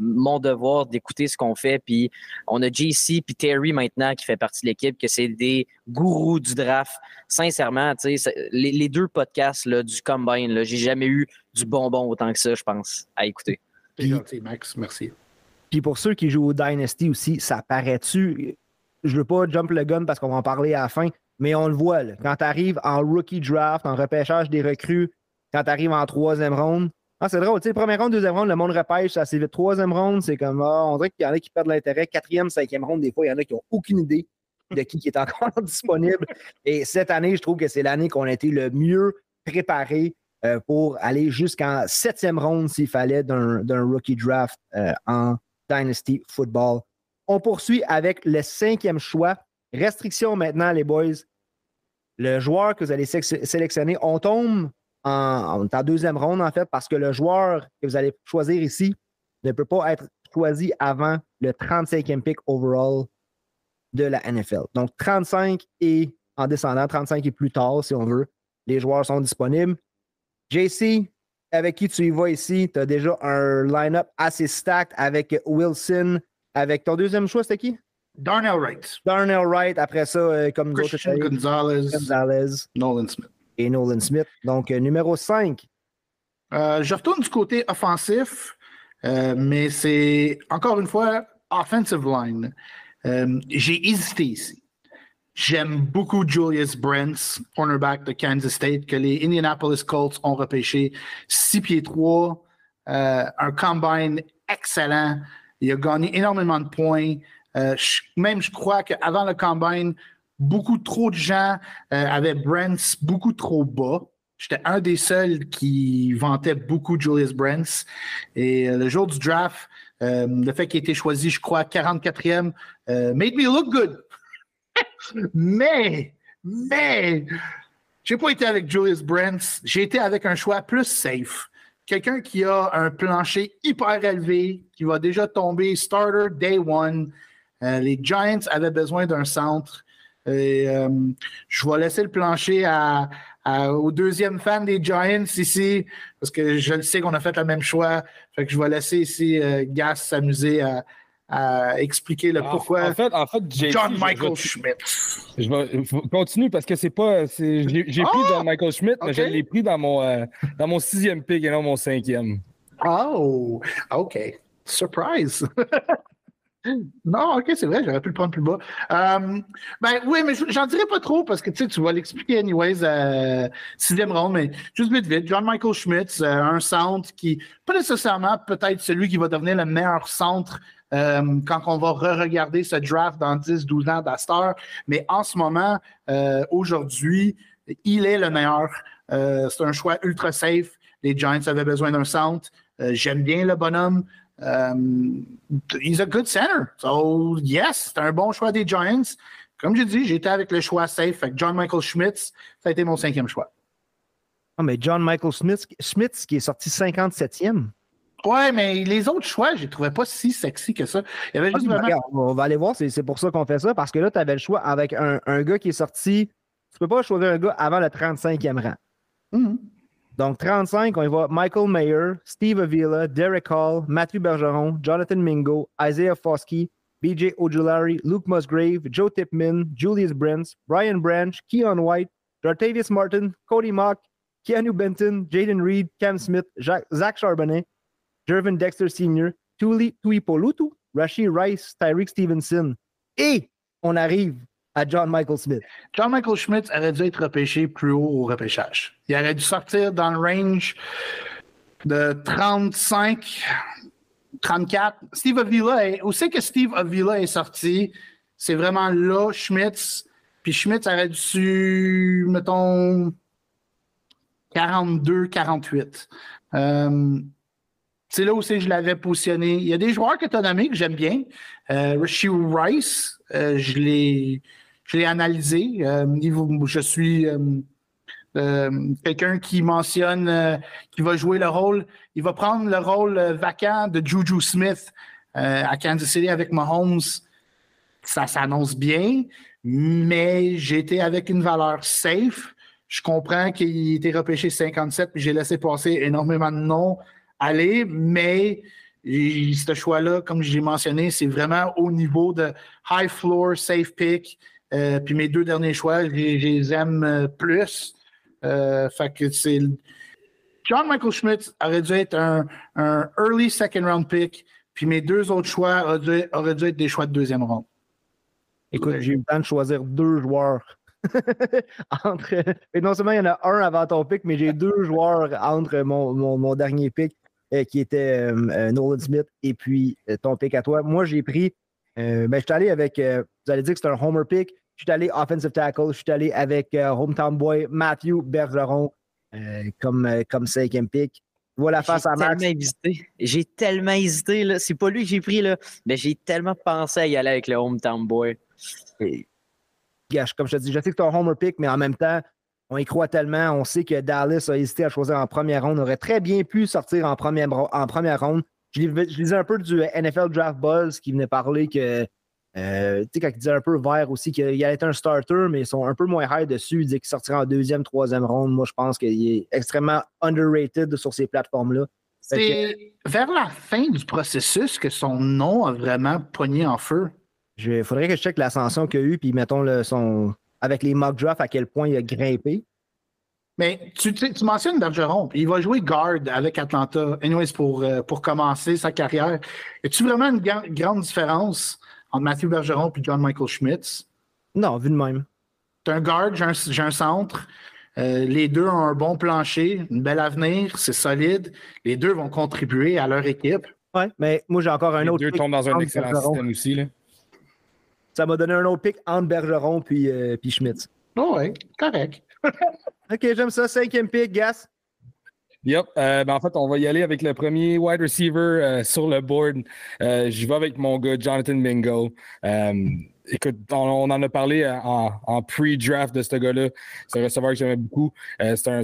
mon devoir d'écouter ce qu'on fait. Puis on a JC puis Terry maintenant qui fait partie de l'équipe, que c'est des gourous du draft. Sincèrement, les, les deux podcasts là, du Combine, j'ai jamais eu du bonbon autant que ça, je pense, à écouter. Gentil, Max, merci. Puis pour ceux qui jouent au Dynasty aussi, ça paraît-tu? Je veux pas jump le gun parce qu'on va en parler à la fin, mais on le voit. quand tu arrives en rookie draft, en repêchage des recrues, quand tu arrives en troisième ronde, ah, c'est drôle. Tu sais, première ronde, deuxième ronde, le monde repêche assez vite. Troisième ronde, c'est comme, ah, on dirait qu'il y en a qui perdent l'intérêt. Quatrième, cinquième ronde, des fois, il y en a qui n'ont aucune idée de qui, qui est encore disponible. Et cette année, je trouve que c'est l'année qu'on a été le mieux préparé euh, pour aller jusqu'en septième ronde s'il fallait d'un rookie draft euh, en Dynasty Football. On poursuit avec le cinquième choix. Restriction maintenant, les boys. Le joueur que vous allez sélectionner, on tombe en, en, deuxième ronde, en fait, parce que le joueur que vous allez choisir ici ne peut pas être choisi avant le 35e pick overall de la NFL. Donc 35 et en descendant, 35 et plus tard, si on veut, les joueurs sont disponibles. JC, avec qui tu y vas ici, tu as déjà un line-up assez stacked avec Wilson. Avec ton deuxième choix, c'était qui? Darnell Wright. Darnell Wright, après ça, euh, comme Christian Gonzalez, Gonzalez, Nolan Smith. Nolan Smith. Donc, euh, numéro 5. Euh, je retourne du côté offensif, mais c'est encore une fois offensive line. J'ai hésité ici. J'aime beaucoup Julius Brents, cornerback de Kansas State, que les Indianapolis Colts ont repêché 6 pieds 3, un combine excellent. Il a gagné énormément de points. Euh, même, je crois qu'avant le combine, beaucoup trop de gens euh, avaient Brents beaucoup trop bas. J'étais un des seuls qui vantait beaucoup Julius Brents. Et euh, le jour du draft, le fait qu'il ait été choisi, je crois, 44e, made me look good. mais, mais, j'ai pas été avec Julius Brents. J'ai été avec un choix plus safe quelqu'un qui a un plancher hyper élevé, qui va déjà tomber starter day one. Euh, les Giants avaient besoin d'un centre. Et, euh, je vais laisser le plancher au deuxième fan des Giants ici, parce que je le sais qu'on a fait le même choix. Fait que je vais laisser ici euh, Gas s'amuser à, à expliquer le pourquoi. En fait, en fait John Michael Schmidt. Je vais continuer parce que c'est pas. J'ai pris oh! John Michael Schmidt, mais je l'ai pris dans mon, euh, dans mon sixième pick et non mon cinquième. Oh, OK. Surprise. Non, ok, c'est vrai, j'aurais pu le prendre plus bas. Euh, ben oui, mais j'en dirais pas trop parce que tu vas l'expliquer anyways, euh, sixième ronde, mais juste vite vite. John Michael Schmitz, un centre qui, pas nécessairement peut-être celui qui va devenir le meilleur centre euh, quand on va re-regarder ce draft dans 10-12 ans d'Astor. Mais en ce moment, euh, aujourd'hui, il est le meilleur. Euh, c'est un choix ultra safe. Les Giants avaient besoin d'un centre. J'aime bien le bonhomme. He's a good center. So, yes, c'est un bon choix des Giants. Comme je dis, j'étais avec le choix safe. John Michael Schmitz, ça a été mon cinquième choix. Ah, mais John Michael Schmitz, Schmitz qui est sorti 57e. Ouais, mais les autres choix, je les trouvais pas si sexy que ça. Il y avait juste on va aller voir, c'est pour ça qu'on fait ça, parce que là, tu avais le choix avec un, un, gars qui est sorti. Tu peux pas choisir un gars avant le 35e rang. Mm-hmm. Donc, 35, on y va Michael Mayer, Steve Avila, Derek Hall, Matthew Bergeron, Jonathan Mingo, Isaiah Foskey, BJ Ojulari, Luke Musgrave, Joe Tipman, Julius Brents, Brian Branch, Keon White, Dartavius Martin, Cody Mock, Keanu Benton, Jaden Reed, Cam Smith, Zach Charbonnet, Jervin Dexter Sr., Tuli Tuipolutu, Rashi Rice, Tyreek Stevenson. Et on arrive à John Michael Smith. John Michael Smith aurait dû être repêché plus haut au repêchage. Il aurait dû sortir dans le range de 35, 34. Steve Avila, où c'est que Steve Avila est sorti? C'est vraiment là, Schmitz. Puis Schmitz aurait dû, mettons, 42, 48. Euh, c'est là aussi que je l'avais positionné. Il y a des joueurs que tu as nommés que j'aime bien. Euh, Rice, euh, je l'ai analysé. Euh, je suis euh, quelqu'un qui mentionne qui va jouer le rôle. Il va prendre le rôle vacant de Juju Smith à Kansas City avec Mahomes. Ça s'annonce bien, mais j'ai été avec une valeur safe. Je comprends qu'il était repêché 57, puis j'ai laissé passer énormément de noms aller, mais ce choix-là, comme j'ai mentionné, c'est vraiment au niveau de high floor, safe pick. Euh, puis mes deux derniers choix, je, les aime euh, plus. Euh, fait que c'est. John Michael Schmidt aurait dû être un, early second round pick, puis mes deux autres choix auraient dû, être des choix de deuxième round. Écoute, j'ai eu le temps de choisir deux joueurs. entre... Et non seulement il y en a un avant ton pick, mais j'ai deux joueurs entre mon, mon dernier pick. Euh, qui était euh, Nolan Smith et puis ton pick à toi. Moi, j'ai pris, ben, je suis allé avec, vous allez dire que c'est un homer pick. Je suis allé offensive tackle. Je suis allé avec Hometown Boy Matthew Bergeron. comme, comme cinquième pick. Voilà face à Max. J'ai tellement hésité. Là. C'est pas lui que j'ai pris, là. mais j'ai tellement pensé à y aller avec le Hometown Boy. comme je te dis, je sais que c'est un homer pick, mais en même temps, on y croit tellement. On sait que Dallas a hésité à choisir en première ronde. On aurait très bien pu sortir en première, en première ronde. Je, lisais un peu du NFL Draft Buzz qui venait parler que, euh, tu sais, quand il disait un peu vert aussi, qu'il allait être un starter, mais ils sont un peu moins high dessus. Il dit qu'il sortira en deuxième, troisième ronde. Moi, je pense qu'il est extrêmement underrated sur ces plateformes-là. C'est vers la fin du processus que son nom a vraiment pogné en feu. Il faudrait que je check l'ascension qu'il a eu, puis mettons le, son, avec les mock drafts à quel point il a grimpé. Mais tu, tu mentionnes Bergeron, il va jouer guard avec Atlanta, anyways, pour, euh, pour commencer sa carrière. Y a-tu vraiment une grande différence entre Matthew Bergeron et John Michael Schmitz? Non, vu de même. Tu un guard, j'ai un, centre. Euh, les deux ont un bon plancher, un bel avenir, c'est solide. Les deux vont contribuer à leur équipe. Oui, mais moi j'ai encore un autre. Les deux tombent dans un excellent système aussi. Là. Ça m'a donné un autre pick entre Bergeron puis, euh, puis Schmitz. Oh oui, correct. OK, j'aime ça. Cinquième pick, Gas. Yep. Euh, ben en fait, on va y aller avec le premier wide receiver euh, sur le board. Euh, je vais avec mon gars, Jonathan Mingo. écoute, on, en a parlé en, pre-draft de ce gars-là. C'est un receveur que j'aimais beaucoup. c'est un,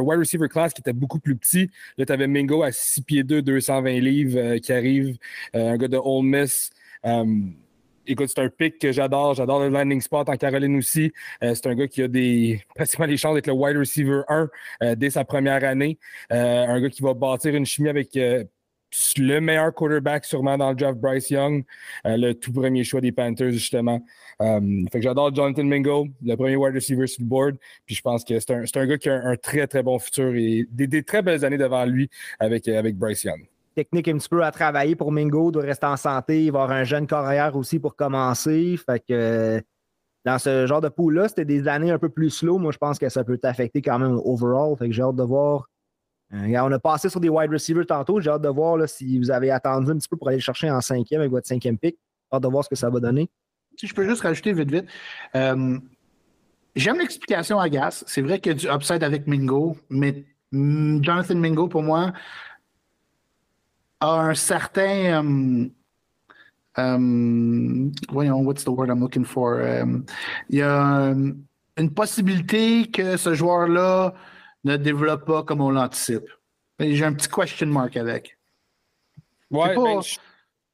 wide receiver class qui était beaucoup plus petit. Là, tu avais Mingo à 6 pieds 2, 220 livres qui arrive. un gars de Ole Miss écoute, c'est un pick que j'adore. J'adore le landing spot en Caroline aussi. Euh, c'est un gars qui a des pratiquement les chances d'être le wide receiver 1 euh, dès sa première année. Euh, un gars qui va bâtir une chimie avec le meilleur quarterback sûrement dans le draft, Bryce Young, le tout premier choix des Panthers, justement. fait que j'adore Jonathan Mingo, le premier wide receiver sur le board. Puis je pense que c'est un, un, gars qui a un, très, très bon futur et des, des, très belles années devant lui avec, avec Bryce Young technique un petit peu à travailler pour Mingo, de rester en santé. Il va avoir un jeune carrière aussi pour commencer. Fait que dans ce genre de pool-là, c'était des années un peu plus slow. Moi, je pense que ça peut t'affecter quand même overall. Fait que j'ai hâte de voir. Euh, on a passé sur des wide receivers tantôt. J'ai hâte de voir si vous avez attendu un petit peu pour aller le chercher en cinquième avec votre cinquième pick. J'ai hâte de voir ce que ça va donner. Si je peux juste rajouter vite, vite. Euh, j'aime l'explication à Gas. C'est vrai qu'il y a du upside avec Mingo, mais mm, Jonathan Mingo, pour moi, a un certain. Um, um, voyons, what's the word I'm looking for? Um, il y a une possibilité que ce joueur-là ne développe pas comme on l'anticipe. J'ai un petit question mark avec. Ouais, ben, je,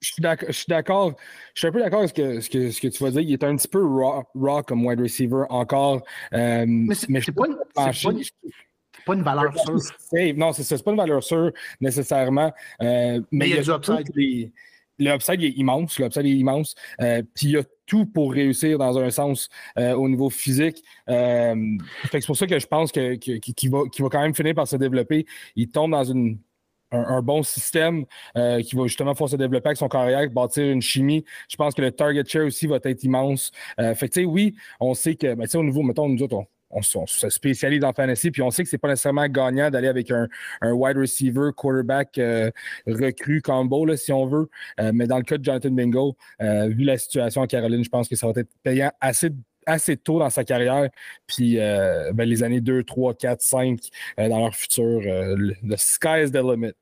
suis d'accord. Je suis un peu d'accord avec ce que, ce, que, ce que tu vas dire. Il est un petit peu raw, comme wide receiver encore. Euh, mais c'est pas, pas, pas une valeur sûre. Non, c'est pas une valeur sûre nécessairement. Euh, mais, il y a, du upside. le upside est immense. Le upside est immense. Euh, puis il y a tout pour réussir dans un sens euh, au niveau physique. c'est pour ça que je pense qu'il que, va, va, quand même finir par se développer. Il tombe dans une, un, bon système qui va justement pouvoir se développer avec son carrière, bâtir une chimie. Je pense que le target share aussi va être immense. fait que, oui, on sait que, ben, au niveau, mettons, nous autres, on, se spécialise en fantasy, puis on sait que c'est pas nécessairement gagnant d'aller avec un, wide receiver, quarterback euh, recru combo, là, si on veut. Euh, mais dans le cas de Jonathan Bingo, euh, vu la situation en Caroline, je pense que ça va être payant assez assez tôt dans sa carrière. Puis ben, les années 2, 3, 4, 5 dans leur futur, le sky is the limit.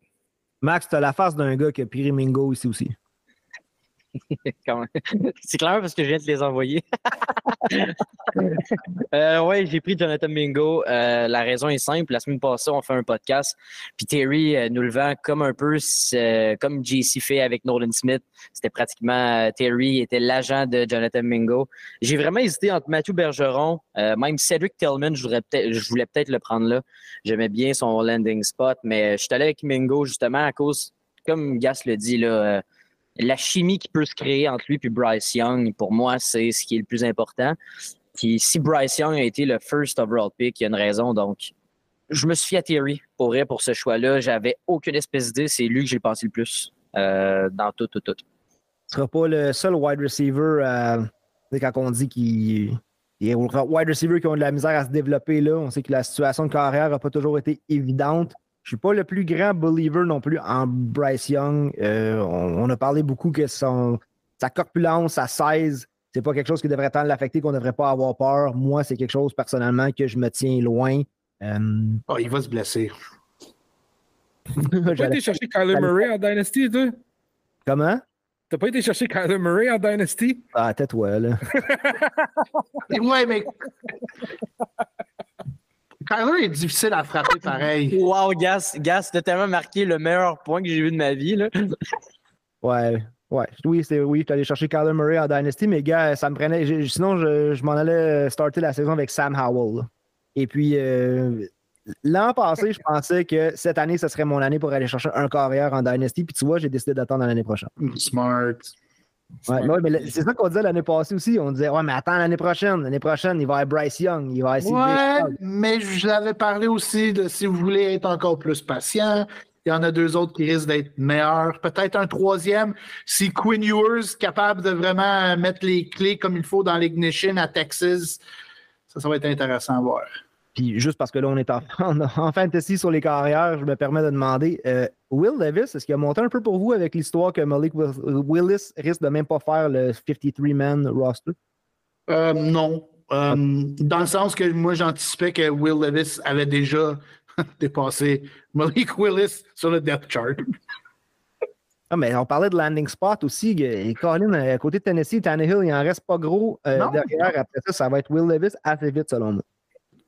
Max, tu as la face d'un gars qui a piré Mingo ici aussi. c'est clair parce que je viens de les envoyer. euh, oui, j'ai pris Jonathan Mingo. Euh, la raison est simple. La semaine passée, on fait un podcast. Puis Terry euh, nous le vend comme un peu comme JC fait avec Nolan Smith. C'était pratiquement Terry était l'agent de Jonathan Mingo. J'ai vraiment hésité entre Matthew Bergeron, même Cedric Tillman, je, je voulais peut-être le prendre là. J'aimais bien son landing spot, mais je suis allé avec Mingo justement à cause, comme Gas le dit, là, la chimie qui peut se créer entre lui et Bryce Young, pour moi, c'est ce qui est le plus important. Puis si Bryce Young a été le first overall pick, il y a une raison. Donc, je me suis fié à Thierry pour pour ce choix-là. J'avais aucune espèce d'idée. C'est lui que j'ai pensé le plus euh, dans tout, tout, tout. Ce sera pas le seul wide receiver euh, quand on dit qu'il y a wide receivers qui ont de la misère à se développer là. On sait que la situation de carrière n'a pas toujours été évidente. Je suis pas le plus grand believer non plus en Bryce Young. Euh, on, a parlé beaucoup que son, sa corpulence, sa 16, c'est pas quelque chose qui devrait tant l'affecter qu'on ne devrait pas avoir peur. Moi, c'est quelque chose personnellement que je me tiens loin. Euh, Oh, il va se blesser. T'as pas été chercher Kyler Murray en Dynasty, toi? Comment? T'as pas été chercher Kyler Murray en Dynasty? Ah, tais-toi, là. Ouais, mais. Kyler est difficile à frapper pareil. Wow, Gas, Gas, t'as tellement marqué le meilleur point que j'ai vu de ma vie. Là. Ouais. Ouais, oui, c'est oui, je suis allé chercher Kyler Murray en Dynasty, mais gars, ça me prenait. Sinon, je, je m'en allais starter la saison avec Sam Howell. là. Et puis, euh, l'an passé, je pensais que cette année, ce serait mon année pour aller chercher un carrière en Dynasty. Puis tu vois, j'ai décidé d'attendre l'année prochaine. Smart. Ouais, mais ouais, mais le- c'est ça qu'on disait l'année passée aussi. On disait, ouais, mais attends l'année prochaine. L'année prochaine, il va y avoir Bryce Young. Il va essayer Ouais, mais je l'avais parlé aussi de si vous voulez être encore plus patient. Il y en a deux autres qui risquent d'être meilleurs. Peut-être un troisième. Si Quinn Ewers est capable de vraiment mettre les clés comme il faut dans l'ignition à Texas, ça, ça va être intéressant à voir. Puis juste parce que là, on est en, en, en fantasy sur les carrières, je me permets de demander euh, Will Davis, est-ce qu'il a monté un peu pour vous avec l'histoire que Malik Will- Willis risque de même pas faire le 53-man roster? Euh, non. Euh, dans le sens que moi, j'anticipais que Will Levis avait déjà dépassé Malik Willis sur le depth chart. Ah, mais on parlait de landing spot aussi. Et Colin, à côté de Tennessee, Tannehill, il en reste pas gros derrière. Après ça, ça va être Will Levis assez vite, selon moi.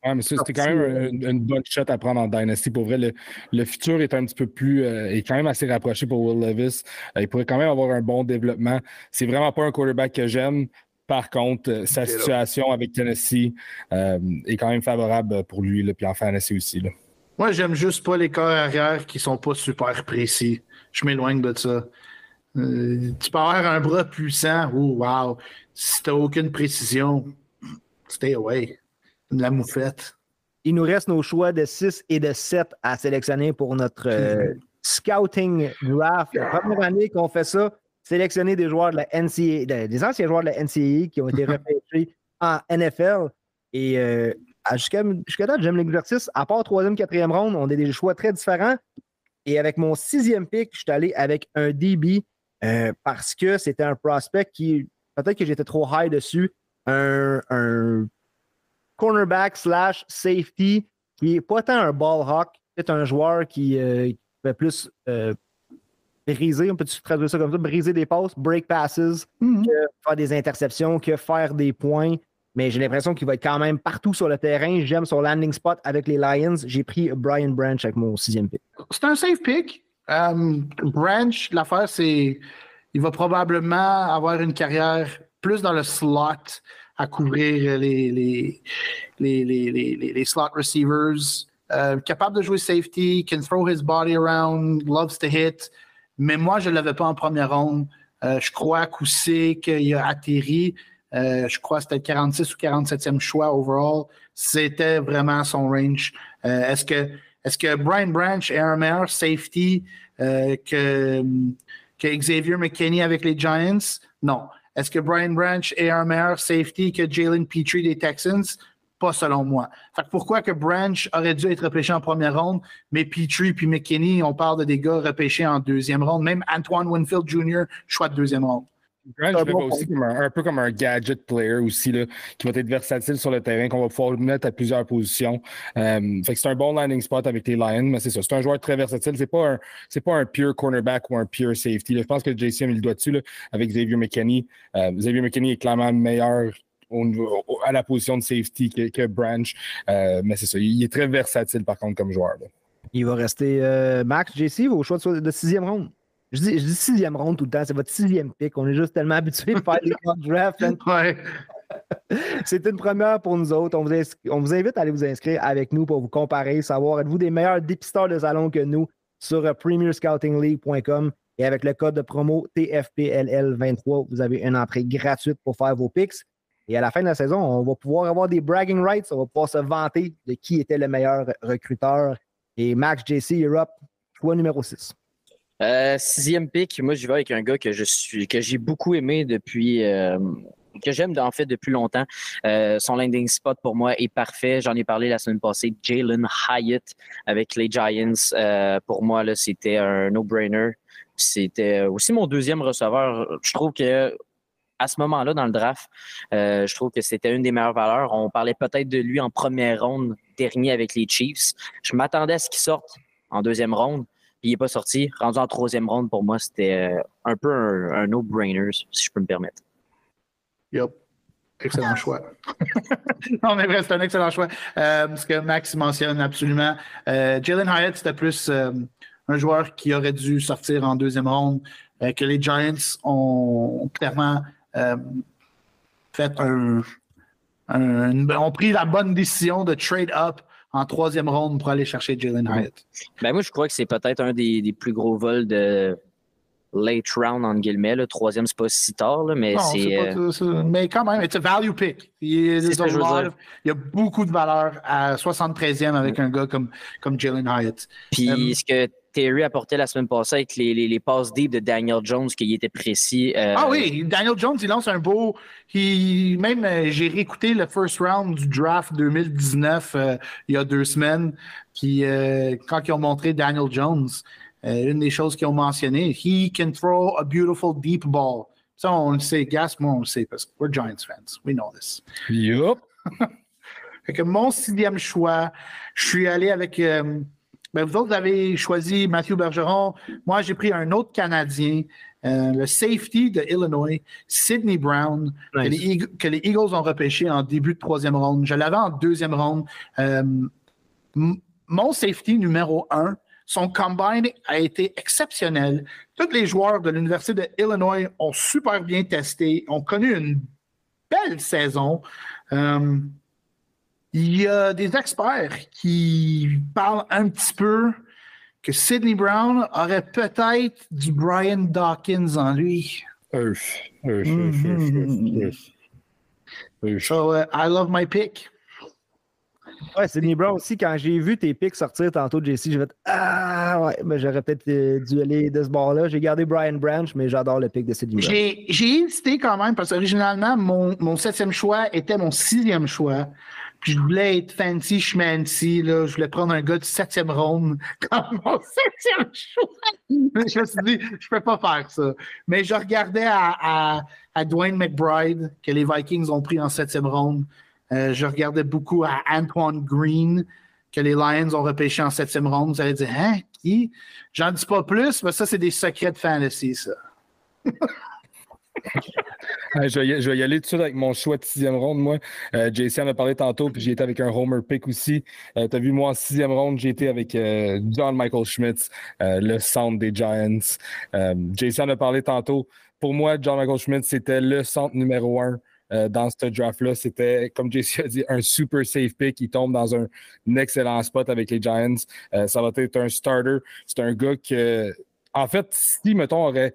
Ouais, mais ça, c'était quand même une, une bonne shot à prendre en Dynasty. Pour vrai, le, le futur est un petit peu plus. euh, est quand même assez rapproché pour Will Levis. Euh, il pourrait quand même avoir un bon développement. C'est vraiment pas un quarterback que j'aime. Par contre, euh, sa situation avec Tennessee euh, est quand même favorable pour lui, là, puis en fantasy aussi. Là. Moi, j'aime juste pas les corps arrière qui sont pas super précis. Je m'éloigne de ça. Euh, tu peux avoir un bras puissant. Oh, wow. Si t'as aucune précision, stay away. De la moufette. Il nous reste nos choix de 6 et de 7 à sélectionner pour notre euh, scouting draft. La première année qu'on fait ça, sélectionner des joueurs de la NCAA, de- des anciens joueurs de la NCAA qui ont été repêchés en NFL. Et euh, jusqu'à date, j'aime l'exercice. À part troisième, quatrième ronde, on a des choix très différents. Et avec mon sixième pick, je suis allé avec un DB euh, parce que c'était un prospect qui, peut-être que j'étais trop high dessus, un, un cornerback slash safety qui est pas tant un ball hawk, c'est un joueur qui, euh, qui fait plus euh, briser, on peut traduire ça comme ça, briser des passes, break passes, Mhm. que faire des interceptions, que faire des points. Mais j'ai l'impression qu'il va être quand même partout sur le terrain. J'aime son landing spot avec les Lions. J'ai pris Brian Branch avec mon sixième pick. C'est un safe pick. Euh, Branch, l'affaire, c'est. Il va probablement avoir une carrière plus dans le slot à couvrir les, les, les, les, les, slot receivers. Euh, capable de jouer safety, can throw his body around, loves to hit. Mais moi, je ne l'avais pas en première ronde. Euh, je crois qu'où c'est qu'il a atterri. Euh, je crois que c'était le 46 ou 47e choix overall. C'était vraiment son range. Euh, est-ce que est-ce que Brian Branch est un meilleur safety euh, que, que Xavier McKinney avec les Giants? Non. Est-ce que Brian Branch est un meilleur safety que Jalen Petrie des Texans? Pas selon moi. Fait pourquoi que Branch aurait dû être repêché en première ronde, mais Petrie puis McKinney, on parle de des gars repêchés en deuxième ronde. Même Antoine Winfield Jr., choix de deuxième ronde. Grant, un je le bon vois aussi comme un, un peu comme un gadget player aussi, là, qui va être versatile sur le terrain, qu'on va pouvoir mettre à plusieurs positions. Euh, fait que c'est un bon landing spot avec les Lions, mais c'est ça. C'est un joueur très versatile. C'est pas un, c'est pas un pure cornerback ou un pure safety. là. Je pense que JC a mis le doigt dessus là, avec Xavier McKinney. Euh, Xavier McKinney est clairement meilleur au niveau- au- à la position de safety que, que Branch. Euh, mais c'est ça. Il est très versatile, par contre, comme joueur. là. Il va rester euh, Max, JC, vos choix de, de sixième ronde. Je dis, je dis sixième ronde tout le temps, c'est votre sixième pick. On est juste tellement habitué de faire des drafts. Ouais. C'est une première pour nous autres. On vous, ins- on vous invite à aller vous inscrire avec nous pour vous comparer, savoir êtes-vous des meilleurs dépisteurs de salon que nous sur euh, premierscoutingleague.com et avec le code de promo TFPLL23, vous avez une entrée gratuite pour faire vos picks. Et à la fin de la saison, on va pouvoir avoir des bragging rights, on va pouvoir se vanter de qui était le meilleur recruteur. Et Max JC Europe, choix numéro 6. Euh, sixième pick, moi, je vais avec un gars que je suis, que j'ai beaucoup aimé depuis, euh, que j'aime en fait depuis longtemps. Euh, son landing spot pour moi est parfait. J'en ai parlé la semaine passée. Jalen Hyatt avec les Giants. Euh, pour moi, là, c'était un no-brainer. C'était aussi mon deuxième receveur. Je trouve que à ce moment-là, dans le draft, euh, je trouve que c'était une des meilleures valeurs. On parlait peut-être de lui en première ronde dernier avec les Chiefs. Je m'attendais à ce qu'il sorte en deuxième ronde, puis il n'est pas sorti. Rendu en troisième ronde, pour moi, c'était euh, un peu un, no-brainer, si je peux me permettre. Yep. Excellent choix. non, mais vrai, c'est un excellent choix. Euh, ce que Max mentionne absolument. Euh, Jalen Hyatt, c'était plus un joueur qui aurait dû sortir en deuxième ronde, que les Giants ont clairement fait un, ont pris la bonne décision de trade up en troisième ronde pour aller chercher Jalen Hyatt. Ben moi, je crois que c'est peut-être un des, plus gros vols de late round, en guillemets. Le troisième, c'est pas si tard, mais c'est. Euh, mais quand même, c'est un value pick. Il, y a beaucoup de valeur à 73e avec un gars comme, comme Jalen Hyatt. Puis, euh, ce que Terry apportait la semaine passée avec les, les, passes deep de Daniel Jones, qui était précis. Euh, ah oui, Daniel Jones, il lance un beau. Il, même, euh, j'ai réécouté le first round du draft 2019 euh, il y a deux semaines. Puis quand ils ont montré Daniel Jones, une des choses qu'ils ont mentionné, he can throw a beautiful deep ball. Ça, on le sait, Gas, moi, on le sait parce que we're Giants fans. We know this. Yup. fait que mon sixième choix, je suis allé avec. Ben, vous autres, avez choisi Matthew Bergeron. Moi, j'ai pris un autre Canadien, euh, le safety de Illinois, Sidney Brown, que, les Eagles, ont repêché en début de troisième ronde. Je l'avais en deuxième ronde. Euh, mon safety numéro un, son combine a été exceptionnel. Tous les joueurs de l'Université de Illinois ont super bien testé, ont connu une belle saison. Euh, il y a des experts qui parlent un petit peu que Sidney Brown aurait peut-être du Brian Dawkins en lui. Uf, uf, uf, So, uh, I love my pick. Ouais, Sidney Brown aussi, quand j'ai vu tes picks sortir tantôt, JC, j'ai fait Ah, ouais, mais j'aurais peut-être euh, dû aller de ce bord-là. J'ai gardé Brian Branch, mais j'adore le pick de Sidney Brown. J'ai hésité quand même parce qu'originalement, mon, mon septième choix était mon sixième choix. Je voulais être fancy schmancy, là. Je voulais prendre un gars du septième ronde comme mon septième choix. Je me suis dit, je peux pas faire ça. Mais je regardais à, à, Dwayne McBride, que les Vikings ont pris en septième ronde. Euh, je regardais beaucoup à Antoine Green, que les Lions ont repêché en septième ronde. Vous allez dire, hein, qui? J'en dis pas plus, mais ça, c'est des secrets de fantasy, ça. je, vais, y aller tout de suite avec mon choix de sixième ronde, moi. Euh, JC en a parlé tantôt, puis j'ai été avec un Homer pick aussi. Euh, tu as vu, moi, en sixième ronde, j'ai été avec euh, John Michael Schmitz, le centre des Giants. JC en a parlé tantôt. Pour moi, John Michael Schmitz, c'était le centre numéro un. dans ce draft-là, c'était, comme JC a dit, un super safe pick. Il tombe dans un, excellent spot avec les Giants. ça va être un starter. C'est un gars que, en fait, si, mettons, aurait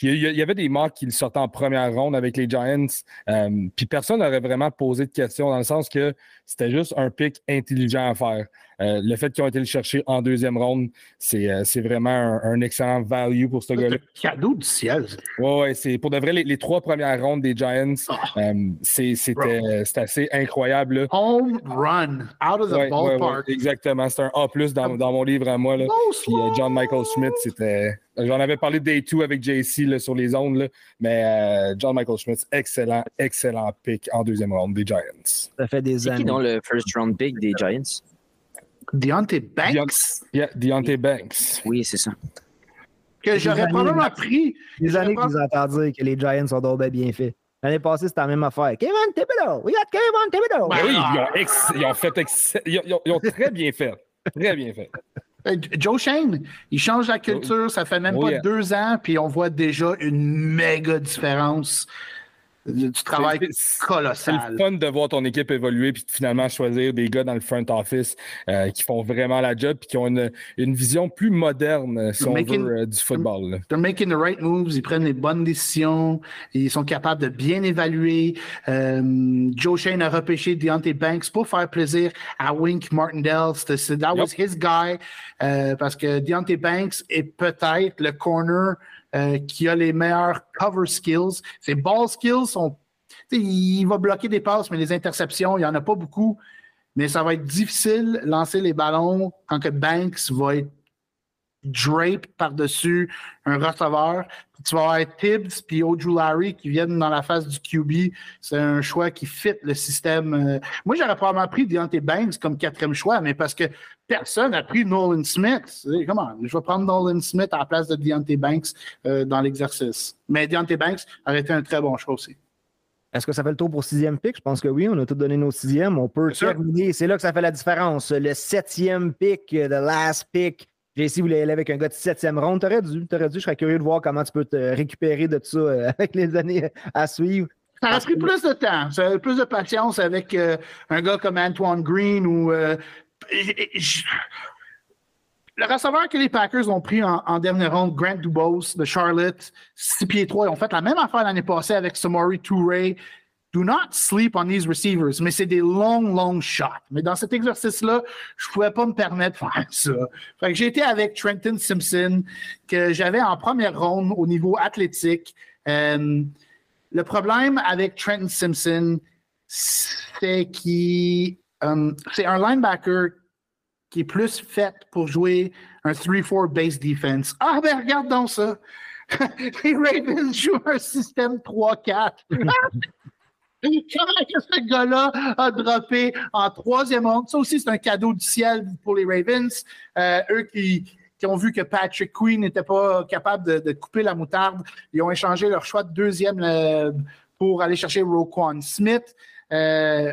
il y, avait des mocks qui sortaient en première ronde avec les Giants, euh, puis personne n'aurait vraiment posé de questions dans le sens que c'était juste un pick intelligent à faire. Euh, le fait qu'ils ont été le chercher en deuxième ronde, c'est euh, vraiment un, excellent value pour ce gars-là. cadeau du ciel. Oui, ouais, c'est pour de vrai, les, trois premières rondes des Giants, ah. c'était assez incroyable. Home run, out of the ballpark. exactement, c'est un A dans, dans, mon livre à moi. Là. Puis John Michael Schmidt, c'était J'en avais parlé Day 2 avec JC sur les ondes, mais euh, John Michael Schmitz, excellent, excellent pick en deuxième round des Giants. Ça fait des années. qui dans le first round pick des Giants? Deontay Banks? yeah, Deontay Banks. Oui, c'est ça. Que j'aurais probablement pris. Des années que vous entendez dire que les Giants sont donc bien faits. L'année passée, c'était la même affaire. Kevin Thibodeau! We got Kevin Thibodeau! Ben oui, ils ont, ils ont fait ils ont très bien fait. Très bien fait. Euh, Joe Shane, il change la culture, ça fait même oh, pas deux ans, puis on voit déjà une méga différence du travail colossal. C'est le fun de voir ton équipe évoluer puis finalement choisir des gars dans le front office euh, qui font vraiment la job puis qui ont une, une vision plus moderne, euh, si on veut, euh, du football. They're making the right moves, ils prennent les bonnes décisions, ils sont capables de bien évaluer. Joe Shane a repêché Deontay Banks pour faire plaisir à Wink Martindale. That was his guy parce que Deontay Banks est peut-être le corner euh, qui a les meilleurs cover skills. Ses ball skills sont. Il va bloquer des passes, mais les interceptions, il n'y en a pas beaucoup. Mais ça va être difficile lancer les ballons quand que Banks va être drape par-dessus un receveur. Puis tu vas avoir Tibbs puis Larry qui viennent dans la phase du QB. C'est un choix qui fit le système. Euh. Moi, j'aurais probablement pris Deontay Banks comme quatrième choix, mais parce que personne n'a pris Nolan Smith. Comment? Je vais prendre Nolan Smith à la place de Deontay Banks euh, dans l'exercice. Mais Deontay Banks aurait été un très bon choix aussi. Est-ce que ça fait le tour pour sixième pick? Je pense que oui, on a tout donné nos sixièmes. On peut terminer. C'est là que ça fait la différence. Le septième pick, the last pick. JC voulait aller avec un gars de septième ronde. T'aurais dû, t'aurais dû. Je serais curieux de voir comment tu peux te récupérer de ça euh, avec les années à suivre. Ça a pris plus de temps. Ça a plus de patience avec euh, un gars comme Antoine Green ou. Euh, le receveur que les Packers ont pris en, dernière ronde, Grant Dubose de Charlotte, 6 pieds 3, ils ont fait la même affaire l'année passée avec Samori Touré. Do not sleep on these receivers, mais c'est des long, long shots. Mais dans cet exercice-là, je ne pouvais pas me permettre de faire ça. Fait que j'ai été avec Trenton Simpson, que j'avais en première ronde au niveau athlétique. Euh, le problème avec Trenton Simpson, c'est qu'il euh, c'est un linebacker qui est plus fait pour jouer un 3-4 base defense. Ah, ben regarde donc ça! Les Ravens jouent un système 3-4. Que ce gars-là a droppé en troisième ronde? Ça aussi, c'est un cadeau du ciel pour les Ravens. Euh, eux qui, ont vu que Patrick Queen n'était pas capable de, couper la moutarde, ils ont échangé leur choix de deuxième euh, pour aller chercher Roquan Smith. Euh,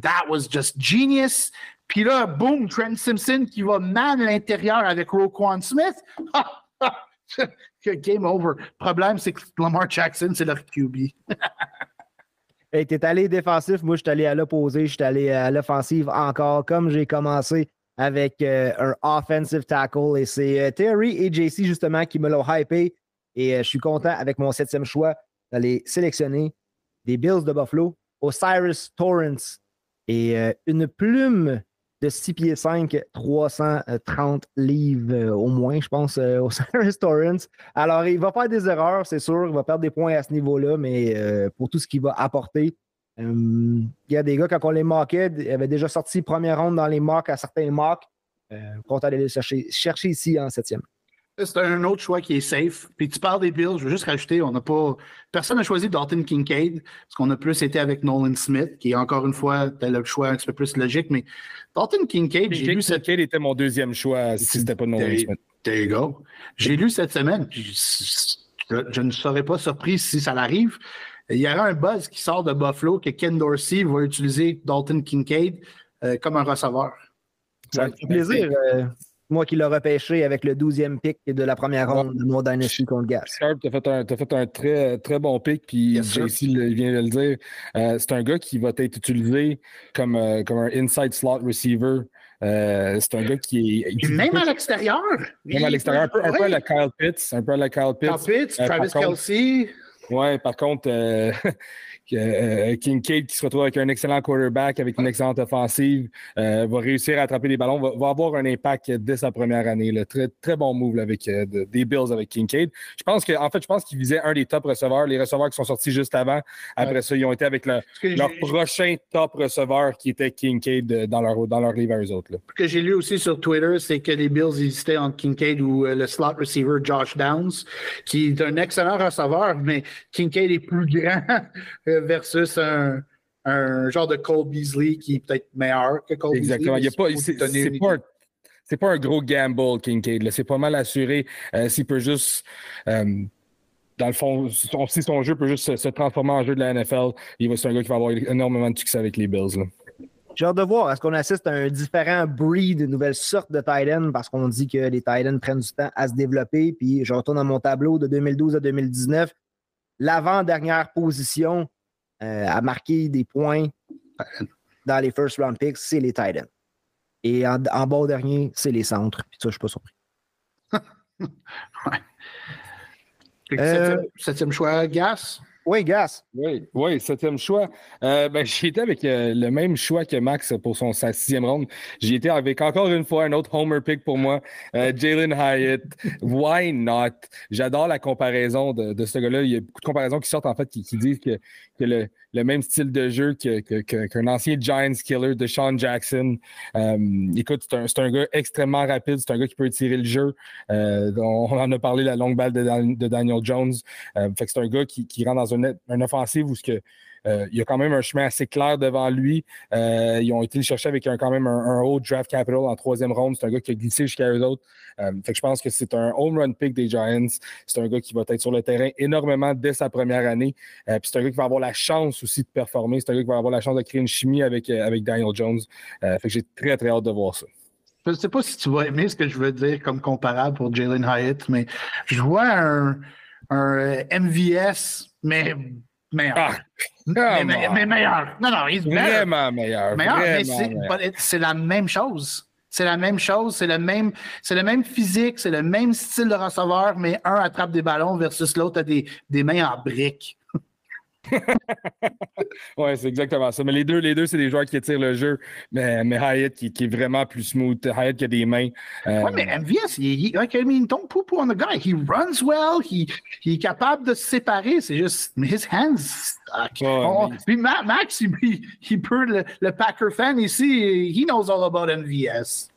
that was just genius. Puis là, boom, Trent Simpson qui va mal à l'intérieur avec Roquan Smith. Game over. Problème, c'est que Lamar Jackson, c'est leur QB. hey, t'es allé défensif, moi je suis allé à l'opposé, je suis allé à l'offensive encore, comme j'ai commencé avec euh, un offensive tackle. Et c'est euh, Terry et JC justement qui me l'ont hypé. Et je suis content avec mon septième choix d'aller sélectionner des Bills de Buffalo, Osiris Torrance et une plume de 6 pieds 5, 330 livres euh, au moins, je pense, euh, au Cyrus Torrance. Alors, il va faire des erreurs, c'est sûr. Il va perdre des points à ce niveau-là, mais euh, pour tout ce qu'il va apporter, il y a des gars, quand on les moquait, ils avaient déjà sorti première ronde dans les mocks à certains mocks. on va aller les chercher, chercher ici en septième. C'est un autre choix qui est safe. Puis tu parles des Bills, je veux juste rajouter, on n'a pas. Personne n'a choisi Dalton Kincaid, parce qu'on a plus été avec Nolan Smith, qui est encore une fois le choix un petit peu plus logique. Mais Dalton Kincaid, j'ai lu cette. Kincaid était mon deuxième choix si c'était pas Nolan Smith. There you go. J'ai lu cette semaine, je, ne serais pas surpris si ça l'arrive. Il y aura un buzz qui sort de Buffalo que Ken Dorsey va utiliser Dalton Kincaid euh, comme un receveur. Ça fait plaisir. Euh, moi qui l'ai repêché avec le 12e pick de la première ronde de mon Dynasty contre Gas. Sharp, tu as fait un, as fait un très, très bon pick, puis JC vient de le dire. Euh, c'est un gars qui va être utilisé comme, euh, comme un inside slot receiver. Euh, c'est un gars qui est. Même à l'extérieur. Même à l'extérieur, un, peu, à la Kyle Pitts. Un peu à la Kyle Pitts. Kyle Pitts, Travis Kelsey. Oui, par contre, Euh, Kincaid qui se retrouve avec un excellent quarterback, avec une excellente offensive, euh, va réussir à attraper des ballons, va, avoir un impact dès sa première année. Très, très bon move avec euh, des Bills avec Kincaid. Je pense que, en fait, je pense qu'il visait un des top receveurs, les receveurs qui sont sortis juste avant. Après ça, ils ont été avec leur prochain top receveur qui était Kincaid dans leur, dans leur livre à eux autres. Ce que j'ai lu aussi sur Twitter, c'est que les Bills hésitaient entre Kincaid ou le slot receiver Josh Downs, qui est un excellent receveur, mais Kincaid est plus grand versus un, genre de Cole Beasley qui est peut-être meilleur que Cole Exactement. Beasley. Exactement. C'est pas, un gros gamble, Kincaid. C'est pas mal assuré. Euh, s'il peut juste. Euh, dans le fond, si son jeu peut juste se, transformer en jeu de la NFL, c'est un gars qui va avoir énormément de succès avec les Bills. J'ai hâte de voir. Est-ce qu'on assiste à un différent breed, une nouvelle sorte de Titan parce qu'on dit que les Titans prennent du temps à se développer. Puis je retourne à mon tableau de 2012 à 2019 l'avant-dernière position euh, à marquer des points dans les first round picks, c'est les Titans. Et en, bas dernier, c'est les centres. Puis ça, je ne suis pas surpris. ouais. Euh, septième, choix, Gas? Oui, Gas. Oui, oui, septième choix. Euh, ben, j'ai été avec euh, le même choix que Max pour son, sa sixième ronde. J'ai été avec encore une fois un autre homer pick pour moi, euh, Jalen Hyatt. Why not? J'adore la comparaison de, ce gars-là. Il y a beaucoup de comparaisons qui sortent en fait qui, disent que, que le, le, même style de jeu qu'un que, ancien Giants killer de Sean Jackson. écoute, c'est un, gars extrêmement rapide, c'est un gars qui peut tirer le jeu. on, en a parlé la longue balle de, Daniel Jones. fait c'est un gars qui, qui rentre dans une, offensive où ce que, euh, il y a quand même un chemin assez clair devant lui. Euh, ils ont été le chercher avec un, quand même un, haut draft capital en troisième ronde. C'est un gars qui a glissé jusqu'à eux autres. Euh, je pense que c'est un home run pick des Giants. C'est un gars qui va être sur le terrain énormément dès sa première année. puis c'est un gars qui va avoir la chance aussi de performer. C'est un gars qui va avoir la chance de créer une chimie avec, avec Daniel Jones. fait que j'ai très, très hâte de voir ça. Je ne sais pas si tu vas aimer ce que je veux dire comme comparable pour Jalen Hyatt, mais je vois un, un MVS mais meilleur. Ah, mais, mais, meilleur. Non, non, il est vraiment meilleur. Meilleur, mais c'est la même chose. C'est la même chose, c'est le même, c'est le même physique, c'est le même style de receveur, mais un attrape des ballons versus l'autre a des, des mains en briques. ouais, c'est exactement ça. Mais les deux, les deux c'est des joueurs qui tirent le jeu. Mais, mais Hyatt qui, qui, est vraiment plus smooth. Hyatt qui a des mains. Euh... Ouais, mais MVS, il, il, like, I mean, don't poo on the guy. He runs well. He, il est capable de se séparer. C'est juste his hands. Oh, Puis Max, il, il peut, le, le, Packer fan ici, he knows all about MVS.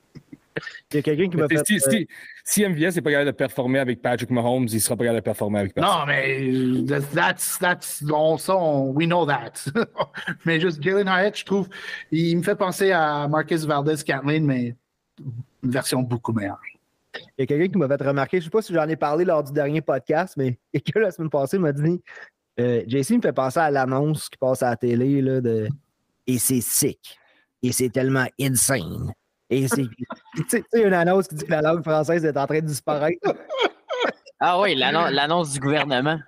Il y a quelqu'un qui m'a fait. Si, MVS n'est pas capable de performer avec Patrick Mahomes, il ne sera pas capable de performer avec personne. Non, mais that's, that's, on, ça, on, we know that. mais juste Galen Hyatt, je trouve, il me fait penser à Marcus Valdez Cantlin, mais une version beaucoup meilleure. Il y a quelqu'un qui m'a fait remarquer, je ne sais pas si j'en ai parlé lors du dernier podcast, mais quelqu'un la semaine passée m'a dit euh, JC me fait penser à l'annonce qui passe à la télé là, de Et c'est sick. Et c'est tellement insane. Et c'est. tu sais, une annonce qui dit que la langue française est en train de disparaître. Ah oui, l'annonce du gouvernement.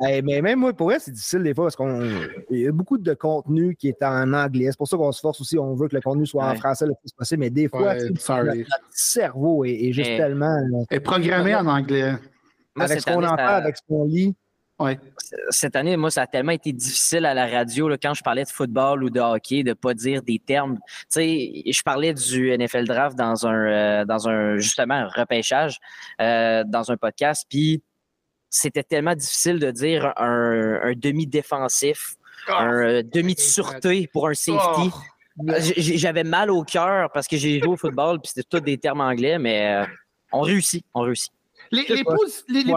mais même moi, pour elle, c'est difficile des fois parce qu'il y a beaucoup de contenu qui est en anglais. C'est pour ça qu'on se force aussi, on veut que le contenu soit en français le plus possible. Mais des fois, le cerveau est, juste tellement. est programmé en anglais. avec ce qu'on entend, avec ce qu'on lit. Cette année, moi, ça a tellement été difficile à la radio là, quand je parlais de football ou de hockey de ne pas dire des termes. Tu sais, je parlais du NFL Draft dans un, euh, dans un justement, un repêchage euh, dans un podcast, puis c'était tellement difficile de dire un, demi-défensif, ah, un euh, demi de sûreté pour un safety. Oh. J'avais mal au cœur parce que j'ai joué au football, puis c'était tous des termes anglais, mais on réussit, on réussit. Les,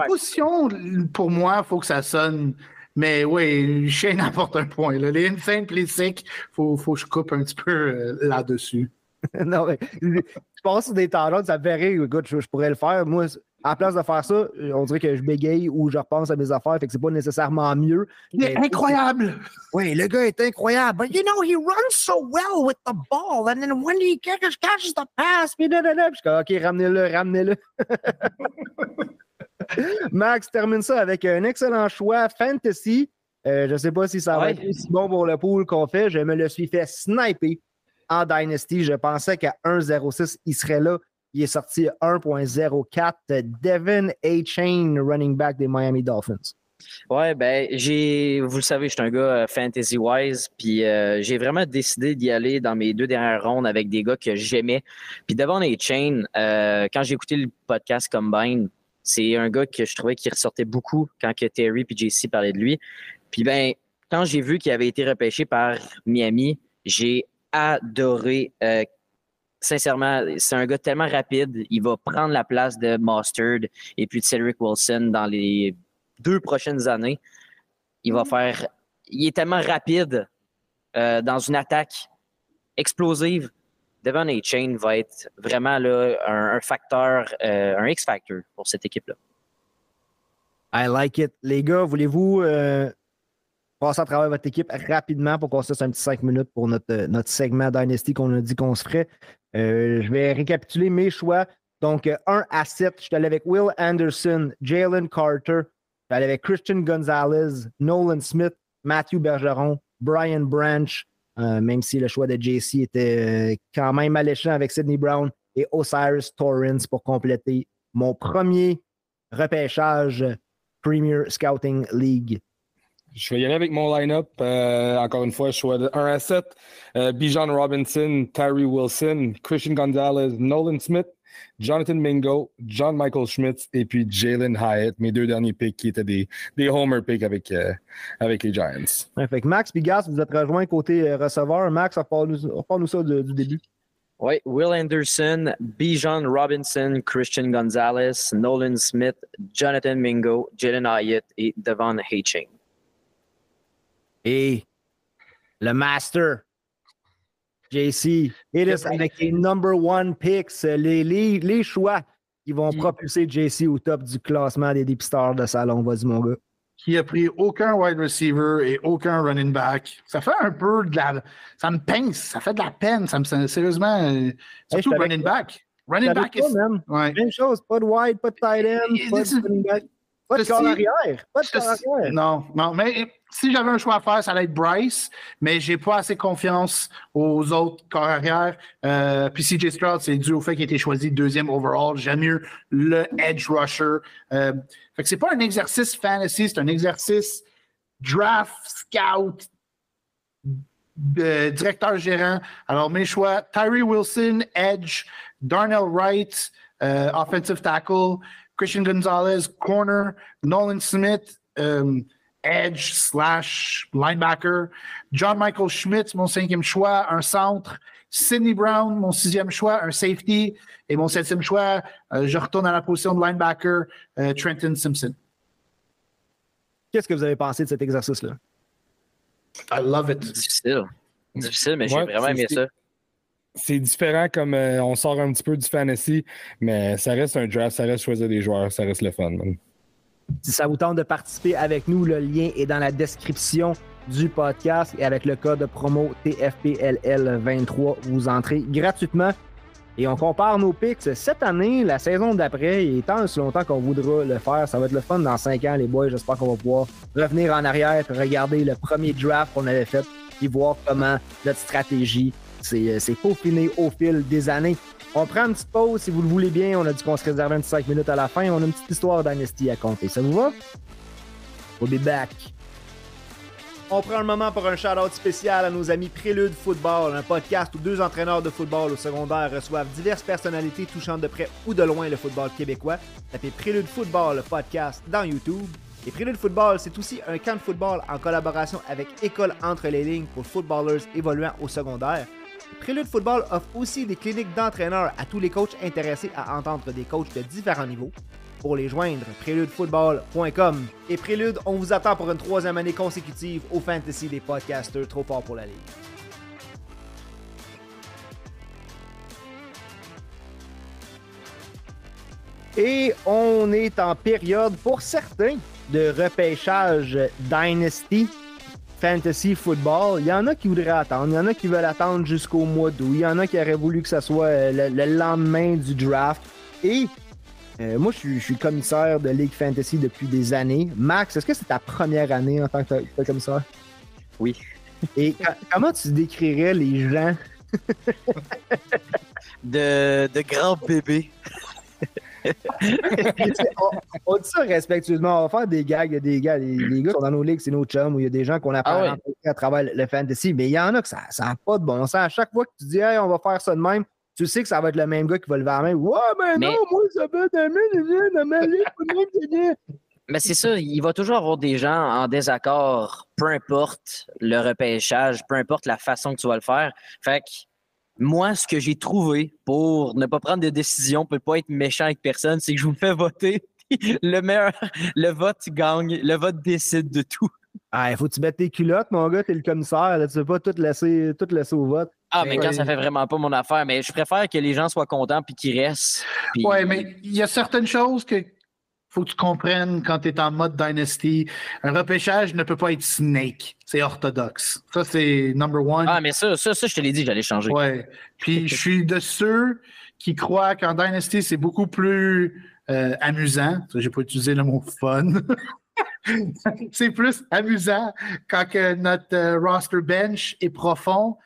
positions, pour moi, il faut que ça sonne. Mais oui, Shane apporte un point. Là. Les insane les sick, il faut, faut, que je coupe un petit peu euh, là-dessus. non, mais je pense sur des talents, ça me fait rire. Écoute, je, pourrais le faire. Moi, à la place de faire ça, on dirait que je bégaye ou je repense à mes affaires, fait que c'est pas nécessairement mieux. Il est incroyable! Oui, le gars est incroyable. But you know, he runs so well with the ball, and then when he catches, the pass, puis da, da, da. je suis comme, OK, ramenez-le, ramenez-le. Max termine ça avec un excellent choix fantasy. Euh, je ne sais pas si ça va être aussi bon pour le pool qu'on fait. Je me le suis fait sniper en Dynasty. Je pensais qu'à 1.06, il serait là. Il est sorti à 1.04. Devin A. Chain, running back des Miami Dolphins. Ouais, ben, j'ai, vous le savez, je suis un gars euh, fantasy-wise, puis euh, j'ai vraiment décidé d'y aller dans mes deux dernières rondes avec des gars que j'aimais. Puis Devon A. Chain, euh, quand j'ai écouté le podcast Combine, c'est un gars que je trouvais qui ressortait beaucoup quand que Terry et JC parlaient de lui. Puis ben, quand j'ai vu qu'il avait été repêché par Miami, j'ai adoré. Euh, sincèrement, c'est un gars tellement rapide. Il va prendre la place de Mustard et puis de Cedric Wilson dans les deux prochaines années. Il va faire. Il est tellement rapide euh, dans une attaque explosive. Devon A. Chain va être vraiment là, un, facteur, euh, un X-factor pour cette équipe-là. I like it. Les gars, voulez-vous euh, passer à travers votre équipe rapidement pour qu'on se fasse un petit 5 minutes pour notre, notre segment Dynasty qu'on a dit qu'on se ferait? Je vais récapituler mes choix. Donc, 1 à 7, je suis allé avec Will Anderson, Jalen Carter, je suis allé avec Christian Gonzalez, Nolan Smith, Matthew Bergeron, Brian Branch, euh, même si le choix de JC était euh, quand même alléchant avec Sidney Brown et Osiris Torrance pour compléter mon premier repêchage Premier Scouting League. Je vais y aller avec mon line-up. Euh, encore une fois, je choix de 1 à 7. Euh, Bijan Robinson, Tyree Wilson, Christian Gonzalez, Nolan Smith, Jonathan Mingo, John Michael Schmitz et puis Jalen Hyatt, mes deux derniers picks qui étaient des, des homer picks avec, euh, avec les Giants. Ouais, fait que Max Pigas, vous êtes rejoint côté receveur. Max, reparle-nous ça du début. Oui, Will Anderson, Bijan Robinson, Christian Gonzalez, Nolan Smith, Jonathan Mingo, Jalen Hyatt et Devon Hitching. Et le master, JC, it is avec les number one picks, les, les, les choix qui vont propulser JC au top du classement des deep stars de salon. Vas-y, mon gars. Qui a pris aucun wide receiver et aucun running back. Ça fait un peu de la. Ça me pince, ça fait de la peine. Ça me, sérieusement, euh, surtout running back. Running back. Ouais. Même chose, pas de wide, pas de tight end, pas de running back. Pas de corps arrière. Pas de corps arrière. Non, non, mais si j'avais un choix à faire, ça allait être Bryce, mais j'ai pas assez confiance aux autres corps arrière. Euh, puis CJ Stroud, c'est dû au fait qu'il a été choisi deuxième overall. J'aime mieux le edge rusher. Euh, fait que c'est pas un exercice fantasy, c'est un exercice draft, scout, directeur gérant. Alors, mes choix, Tyree Wilson, edge, Darnell Wright, euh, offensive tackle, Christian Gonzalez, corner, Nolan Smith, um, edge slash linebacker, John Michael Schmitz, mon cinquième choix, un centre, Sidney Brown, mon sixième choix, un safety, et mon septième choix, euh, je retourne à la position de linebacker, euh, Trenton Simpson. Qu'est-ce que vous avez pensé de cet exercice-là? I love it. Difficile. Difficile, mais j'ai vraiment aimé ça c'est différent comme euh, on sort un petit peu du fantasy, mais ça reste un draft, ça reste choisir des joueurs, ça reste le fun. Si ça vous tente de participer avec nous, le lien est dans la description du podcast et avec le code promo TFPLL23, vous entrez gratuitement et on compare nos picks cette année, la saison d'après, et tant aussi longtemps qu'on voudra le faire, ça va être le fun dans cinq ans, les boys. J'espère qu'on va pouvoir revenir en arrière regarder le premier draft qu'on avait fait et voir comment notre stratégie c'est peaufiné au fil des années. On prend une petite pause si vous le voulez bien. On a dit qu'on se réservait 25 minutes à la fin. On a une petite histoire d'Amnesty à compter. Ça vous va? We'll be back. On prend un moment pour un shout-out spécial à nos amis Prélude Football, un podcast où deux entraîneurs de football au secondaire reçoivent diverses personnalités touchant de près ou de loin le football québécois. Tapez Prélude Football, le podcast, dans YouTube. Et Prélude Football, c'est aussi un camp de football en collaboration avec École Entre les Lignes pour footballers évoluant au secondaire. Prélude Football offre aussi des cliniques d'entraîneurs à tous les coachs intéressés à entendre des coachs de différents niveaux. Pour les joindre, préludefootball.com. Et Prélude, on vous attend pour une troisième année consécutive au Fantasy des podcasters trop fort pour la Ligue. Et on est en période, pour certains, de repêchage Dynasty fantasy football, il y en a qui voudraient attendre, il y en a qui veulent attendre jusqu'au mois d'août, il y en a qui auraient voulu que ce soit euh, le, lendemain du draft. Et euh, moi, je suis, commissaire de League Fantasy depuis des années. Max, est-ce que c'est ta première année en tant que, commissaire? Oui. Et comment tu décrirais les gens? de, de grands bébés on, dit ça respectueusement. On va faire des gags. Il y a des gars, les, gars qui sont dans nos ligues, c'est nos chums, où il y a des gens qu'on apprend ah à travers le fantasy. Mais il y en a que ça n'a pas de bon sens. À chaque fois que tu dis, hey, on va faire ça de même, tu sais que ça va être le même gars qui va lever la main. Ouais, mais, non, moi, ça va être Mais c'est ça, il va toujours avoir des gens en désaccord, peu importe le repêchage, peu importe la façon que tu vas le faire. Fait que moi, ce que j'ai trouvé pour ne pas prendre de décision, peut pas être méchant avec personne, c'est que je vous fais voter. le meilleur, le vote gagne, le vote décide de tout. Ah, il faut que tu mettes tes culottes, mon gars, t'es le commissaire, là, tu veux pas tout laisser, tout laisser au vote. Ah, mais quand ça fait vraiment pas mon affaire, mais je préfère que les gens soient contents puis qu'ils restent. Oui, mais il y a certaines choses que faut que tu comprennes quand tu es en mode Dynasty. Un repêchage ne peut pas être Snake. C'est orthodoxe. Ça, c'est number one. Ah, mais ça, ça, ça je te l'ai dit, j'allais changer. Ouais. Puis je suis de ceux qui croient qu'en Dynasty, c'est beaucoup plus euh, amusant. J'ai pas utilisé le mot fun. c'est plus amusant quand que notre euh, roster bench est profond.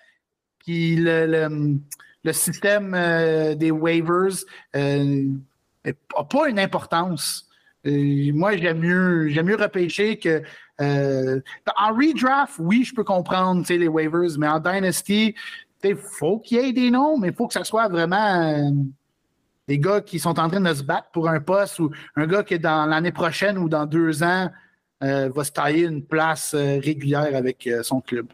Puis le, le, système euh, des waivers n'a pas une importance moi, j'aime mieux, j'aime mieux repêcher que. Euh, en redraft, oui, je peux comprendre les waivers, mais en Dynasty, il faut qu'il y ait des noms, mais il faut que ça soit vraiment euh, des gars qui sont en train de se battre pour un poste ou un gars qui, dans l'année prochaine ou dans deux ans, euh, va se tailler une place régulière avec son club.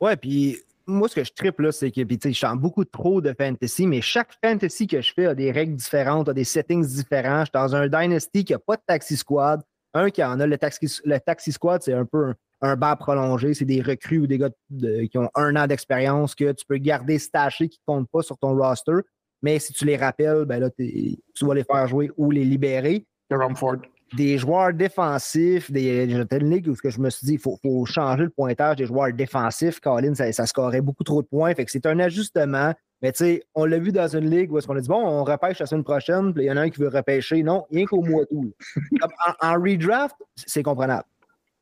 Ouais, puis moi, ce que je tripe, là, c'est que je chante beaucoup trop de fantasy, mais chaque fantasy que je fais a des règles différentes, a des settings différents. Je suis dans un Dynasty qui n'a pas de Taxi Squad. Un qui en a, le Taxi, le taxi Squad, c'est un peu un, un prolongé. C'est des recrues ou des gars qui ont un an d'expérience que tu peux garder stashés qui ne comptent pas sur ton roster. Mais si tu les rappelles, ben là, tu vas les faire jouer ou les libérer. Des joueurs défensifs, des, j'étais une ligue où je me suis dit, il faut, changer le pointage des joueurs défensifs. Colin, ça, ça scorait beaucoup trop de points. Fait que c'est un ajustement. Mais tu sais, on l'a vu dans une ligue où est-ce qu'on a dit, bon, on repêche la semaine prochaine, puis il y en a un qui veut repêcher. Non, rien qu'au mois d'août. en, redraft, c'est comprenable.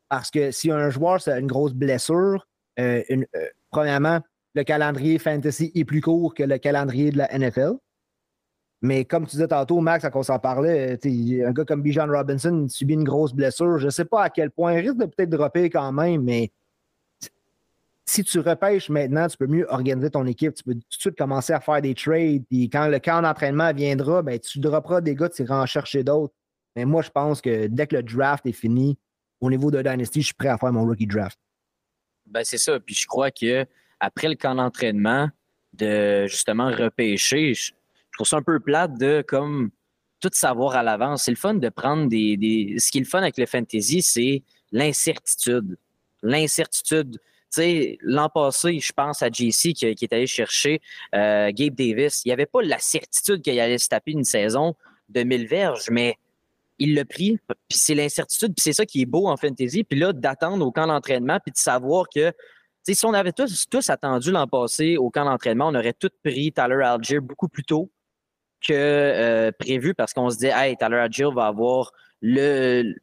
Parce que si un joueur a une grosse blessure, euh, une, euh, premièrement, le calendrier fantasy est plus court que le calendrier de la NFL. Mais comme tu disais tantôt, Max, quand on s'en parlait, un gars comme Bijan Robinson subit une grosse blessure. Je ne sais pas à quel point. Il risque de peut-être dropper quand même, mais si tu repêches maintenant, tu peux mieux organiser ton équipe. Tu peux tout de suite commencer à faire des trades. Puis quand le camp d'entraînement viendra, ben, tu dropperas des gars, tu iras en chercher d'autres. Mais moi, je pense que dès que le draft est fini, au niveau de Dynasty, je suis prêt à faire mon rookie draft. Ben, c'est ça. Puis je crois que après le camp d'entraînement, de justement repêcher, trouve ça un peu plate de comme tout savoir à l'avance. C'est le fun de prendre des, des, Ce qui est le fun avec le fantasy, c'est l'incertitude. L'incertitude. Tu sais, l'an passé, je pense à JC qui, est allé chercher euh, Gabe Davis. Il n'y avait pas la certitude qu'il allait se taper une saison de 1000 verges, mais il l'a pris. Puis c'est l'incertitude, puis c'est ça qui est beau en fantasy. Puis là, d'attendre au camp d'entraînement, puis de savoir que si on avait tous, tous attendu l'an passé au camp d'entraînement, on aurait tous pris Tyler Algier beaucoup plus tôt que euh, prévu parce qu'on se dit, hey, Tyler Agile va avoir le,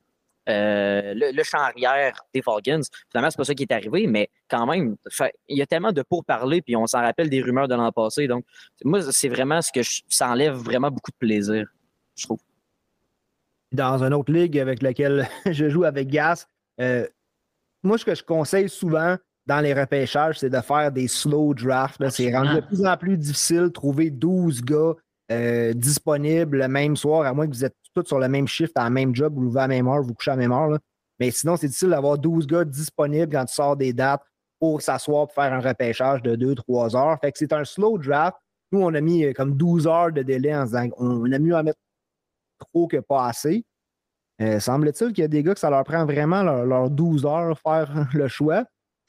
euh, le, champ arrière des Falcons. Finalement, c'est pas ça qui est arrivé, mais quand même, il y a tellement de pourparlers, puis on s'en rappelle des rumeurs de l'an passé. Donc, moi, c'est vraiment ce que ça enlève vraiment beaucoup de plaisir, je trouve. Dans une autre ligue avec laquelle je joue avec Gas, euh, moi, ce que je conseille souvent dans les repêchages, c'est de faire des slow drafts. C'est rendu de plus en plus difficile de trouver 12 gars euh, disponible le même soir, à moins que vous êtes tous sur le même shift, à la même job, vous à la même heure, vous couchez à la même heure. Mais sinon, c'est difficile d'avoir 12 gars disponibles quand tu sors des dates pour s'asseoir pour faire un repêchage de 2-3 heures. Fait que c'est un slow draft. Nous, on a mis euh, comme 12 heures de délai en disant qu'on a mieux à mettre trop que pas assez. Euh, semble-t-il qu'il y a des gars que ça leur prend vraiment leurs 12 heures faire le choix.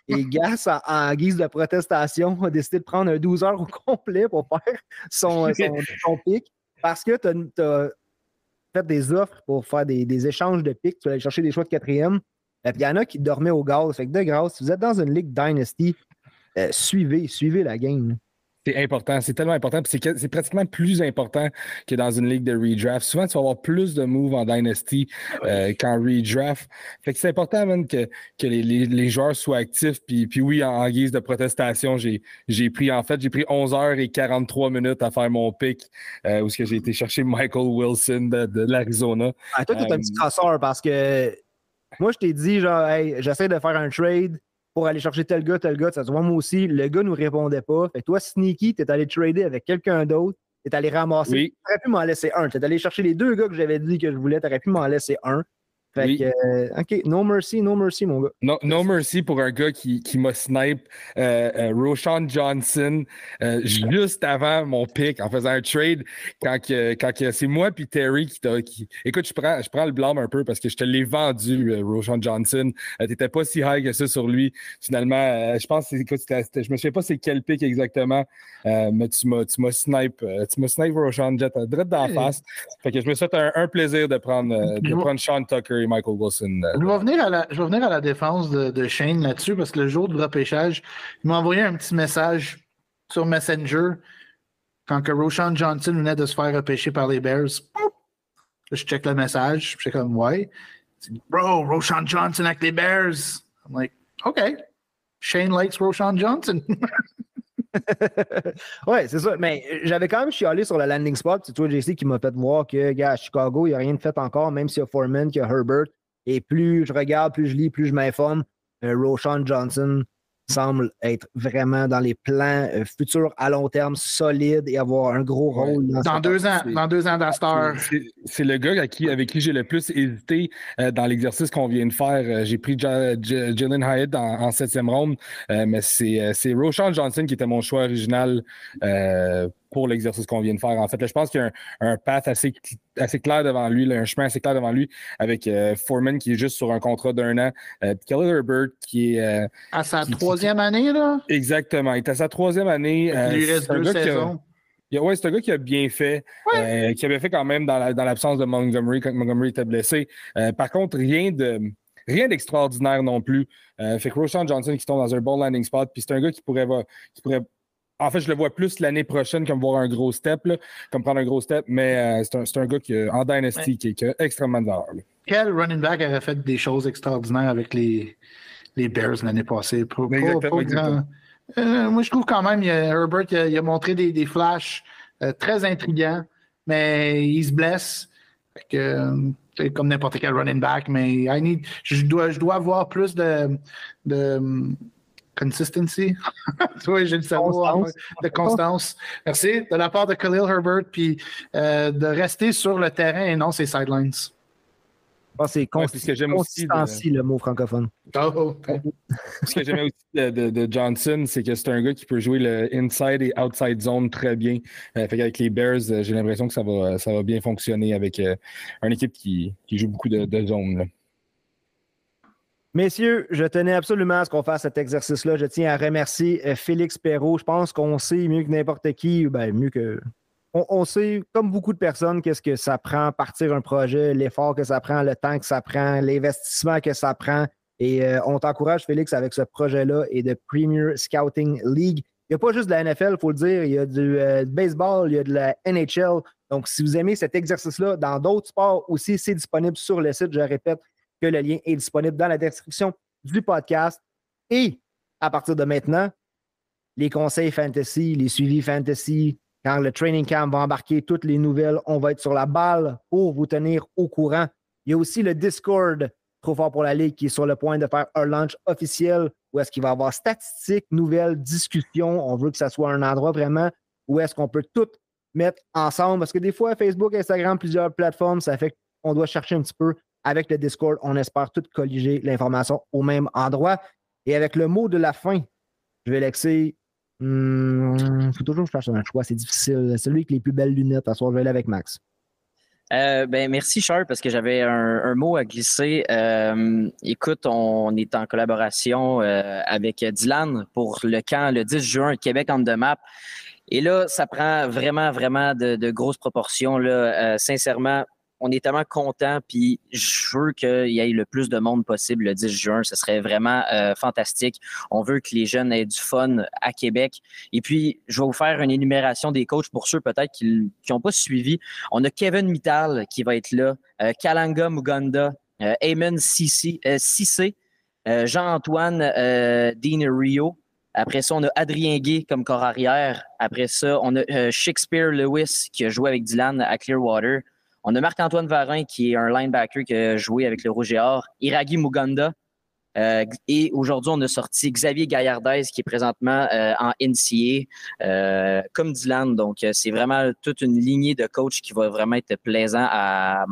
Et Gas, en, guise de protestation, a décidé de prendre un 12 heures au complet pour faire son, pic parce que tu as, fait des offres pour faire des, échanges de pics. Tu aller chercher des choix de quatrième. Et puis il y en a qui dormaient au gaz. Fait que de grâce, si vous êtes dans une ligue Dynasty, euh, suivez, suivez la game. C'est important, c'est tellement important. C'est pratiquement plus important que dans une ligue de redraft. Souvent, tu vas avoir plus de moves en Dynasty ah euh, qu'en redraft. Fait que c'est important même que, que les, joueurs soient actifs. Puis, puis oui, en, guise de protestation, j'ai pris, en fait, j'ai pris 11 heures et 43 minutes à faire mon pick euh, où j'ai été chercher Michael Wilson de, l'Arizona. Ah, toi, tu es un petit casseur parce que moi, je t'ai dit, genre, hey, j'essaie de faire un trade pour aller chercher tel gars, tel gars. Ça se voit moi aussi. Le gars ne nous répondait pas. Fait toi, Sneaky, tu es allé trader avec quelqu'un d'autre. Tu es allé ramasser. Tu aurais pu m'en laisser un. Tu es allé chercher les deux gars que j'avais dit que je voulais. Tu aurais pu m'en laisser un. Fait que, euh, OK, no mercy, no mercy, mon gars. No, no mercy pour un gars qui, qui m'a snipe euh, euh Roshan Johnson euh, juste avant mon pick en faisant un trade quand, quand c'est moi puis Terry qui t'a. Qui... Écoute, je prends, je prends le blâme un peu parce que je te l'ai vendu, Roshan Johnson. T'étais pas si high que ça sur lui. Finalement, je pense, écoute, je me souviens pas c'est quel pick exactement, mais tu m'as, tu m'as snipe, tu m'as snipe Roshan Jet direct dans la face. Fait que je me souhaite un, un plaisir de prendre, de prendre Sean Tucker Michael Wilson. Euh, je, vais venir à la, défense de, Shane là-dessus parce que le jour du repêchage, il m'a envoyé un petit message sur Messenger quand que Roshan Johnson venait de se faire repêcher par les Bears. Je check le message, je suis comme ouais. Bro, Roshan Johnson avec les Bears. I'm like, OK. Shane likes Roshan Johnson. ouais, c'est ça. Mais euh, j'avais quand même chialé sur le landing spot. C'est toi, JC, qui m'a fait voir que, gars, à Chicago, il n'y a rien de fait encore, même s'il y a Foreman, qu'il y a Herbert. Et plus je regarde, plus je lis, plus je m'informe. Euh, Roshan Johnson semble être vraiment dans les plans euh, futurs à long terme solides et avoir un gros rôle. Dans, deux ans, dans deux ans d'Astar. C'est le gars avec qui, avec qui j'ai le plus hésité dans l'exercice qu'on vient de faire. j'ai pris Jalen Hyatt en, septième ronde, mais c'est Roshan Johnson qui était mon choix original pour l'exercice qu'on vient de faire. En fait, je pense qu'il y a un, path assez, assez clair devant lui, un chemin assez clair devant lui avec euh, Foreman qui est juste sur un contrat d'un an. Euh, Kelly Herbert qui est. Euh, à sa troisième année, là? Exactement. Il est à sa troisième année. il lui reste deux saisons. Oui, c'est un gars qui a bien fait, qui avait fait quand même dans l'absence de Montgomery quand Montgomery était blessé. par contre, rien de rien d'extraordinaire non plus. fait que Roshan Johnson qui tombe dans un bon landing spot, puis c'est un gars qui pourrait, qui pourrait en fait, je le vois plus l'année prochaine comme voir un gros step, comme prendre un gros step, mais euh, c'est un, gars qui, en Dynasty qui, qui, a extrêmement de valeur. Quel running back aurait fait des choses extraordinaires avec les, les Bears l'année passée? Euh, moi, je trouve quand même, Herbert il a, montré des, des flashs euh, très intrigants, mais il se blesse. comme n'importe quel running back, mais je, dois, je dois avoir plus de, de consistency. oui, j'ai le savoir de constance. Merci. De la part de Khalil Herbert, puis euh, de rester sur le terrain et non ses sidelines. Ah, c'est ce que j'aime aussi le mot francophone. Oh, ce que j'aime aussi de, Johnson, c'est que c'est un gars qui peut jouer le inside et outside zone très bien. Euh, avec les Bears, euh, j'ai l'impression que ça va, ça va bien fonctionner avec une équipe qui, joue beaucoup de, de zones. Messieurs, je tenais absolument à ce qu'on fasse cet exercice-là. Je tiens à remercier euh, Félix Perrault. Je pense qu'on sait mieux que n'importe qui, ben mieux que. On, sait, comme beaucoup de personnes, qu'est-ce que ça prend partir un projet, l'effort que ça prend, le temps que ça prend, l'investissement que ça prend. Et euh, on t'encourage, Félix, avec ce projet-là et de Premier Scouting League. Il n'y a pas juste de la NFL, il faut le dire. Il y a du euh, baseball, il y a de la NHL. Donc, si vous aimez cet exercice-là, dans d'autres sports aussi, c'est disponible sur le site, je répète, que le lien est disponible dans la description du podcast. Et à partir de maintenant, les conseils fantasy, les suivis fantasy, quand le training camp va embarquer toutes les nouvelles, on va être sur la balle pour vous tenir au courant. Il y a aussi le Discord, trop fort pour la Ligue, qui est sur le point de faire un launch officiel où est-ce qu'il va y avoir statistiques, nouvelles, discussions. On veut que ça soit un endroit vraiment où est-ce qu'on peut tout mettre ensemble. Parce que des fois, Facebook, Instagram, plusieurs plateformes, ça fait qu'on doit chercher un petit peu avec le Discord, on espère tout colliger l'information au même endroit. Et avec le mot de la fin, je vais laisser. Il hmm, faut toujours fasse un choix, c'est difficile. Celui avec les plus belles lunettes, à soir, je vais aller avec Max. Euh, ben, merci, Charles, parce que j'avais un, mot à glisser. Euh, écoute, on est en collaboration euh, avec Dylan pour le camp le 10 juin, Québec on the map. Et là, ça prend vraiment, vraiment de, de grosses proportions. Là. sincèrement, on est tellement content, puis je veux qu'il y ait le plus de monde possible le 10 juin. Ce serait vraiment euh, fantastique. On veut que les jeunes aient du fun à Québec. Et puis, je vais vous faire une énumération des coachs pour ceux peut-être qui n'ont pas suivi. On a Kevin Mittal qui va être là, euh, Kalanga Muganda, euh, Eamon Sissé, Jean-Antoine Dean Rio. Après ça, on a Adrien Gay comme corps arrière. Après ça, on a Shakespeare Lewis qui a joué avec Dylan à Clearwater. On a Marc-Antoine Varin, qui est un linebacker qui a joué avec le Rouge et Or, Iragi Muganda. Euh, et aujourd'hui, on a sorti Xavier Gaillardez, qui est présentement euh, en NCA, euh, comme Dylan. Donc, c'est vraiment toute une lignée de coachs qui va vraiment être plaisant à,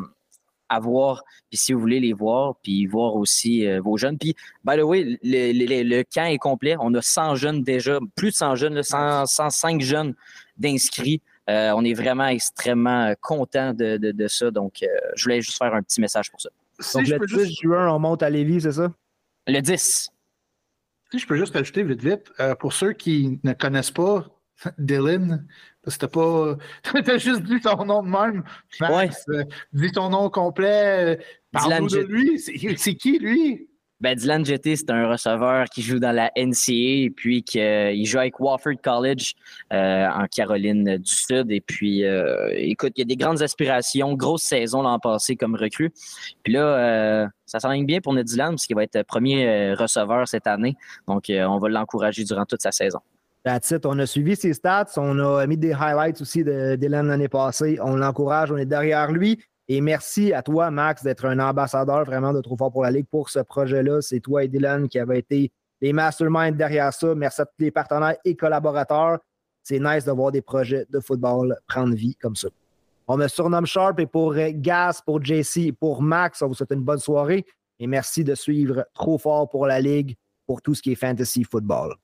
voir. Puis si vous voulez les voir, puis voir aussi vos jeunes. Puis, by the way, le, camp est complet. On a 100 jeunes déjà, plus de 100 jeunes, 105 jeunes d'inscrits. Euh, on est vraiment extrêmement content de, de, ça. Donc, euh, je voulais juste faire un petit message pour ça. donc, le 10 juin, on monte à Lévis, c'est ça? Le 10. Si je peux juste ajouter vite, vite, euh, pour ceux qui ne connaissent pas Dylan, parce que t'as pas. T'as juste dit son nom de même. dis ton nom complet. Parle-nous de lui. C'est qui, lui? Ben, Dylan Jetty, c'est un receveur qui joue dans la NCA et puis qui euh, joue avec Wofford College euh, en Caroline du Sud. Et puis, euh, écoute, il y a des grandes aspirations, grosse saison l'an passé comme recrue. Puis là, ça s'enligne bien pour notre Dylan parce qu'il va être premier receveur cette année. Donc, on va l'encourager durant toute sa saison. That's it. On a suivi ses stats. On a mis des highlights aussi d'Hélène l'année passée. On l'encourage. On est derrière lui. Et merci à toi, Max, d'être un ambassadeur vraiment de Trop Fort pour la Ligue pour ce projet-là. C'est toi et Dylan qui avaient été les masterminds derrière ça. Merci à tous les partenaires et collaborateurs. C'est nice de voir des projets de football prendre vie comme ça. On me surnomme Sharp et pour Gas, pour JC, pour Max, on vous souhaite une bonne soirée et merci de suivre Trop Fort pour la Ligue pour tout ce qui est fantasy football.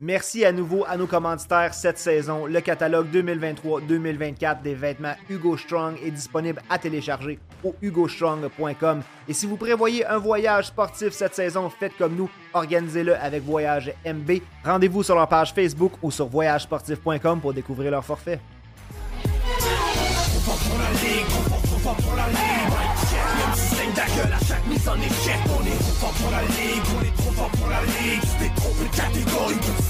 Merci à nouveau à nos commanditaires cette saison. Le catalogue 2023-2024 des vêtements Hugo Strong est disponible à télécharger au hugostrong.com. Et si vous prévoyez un voyage sportif cette saison, faites comme nous, organisez-le avec Voyage MB. Rendez-vous sur leur page Facebook ou sur voyagesportif.com pour découvrir leur forfait. On est trop fort pour la ligue, on est trop fort pour la ligue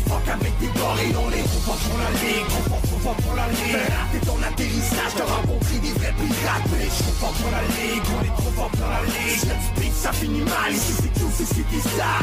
fuck avec des gorilles dans les Trop fort pour la ligue, trop fort, trop fort pour la ligue. T'es ton atterrissage, t'as rencontré des vrais pirates. Mais trop fort pour la ligue, on est trop fort pour la ligue. Si ça finit mal, ici c'est tout, c'est city star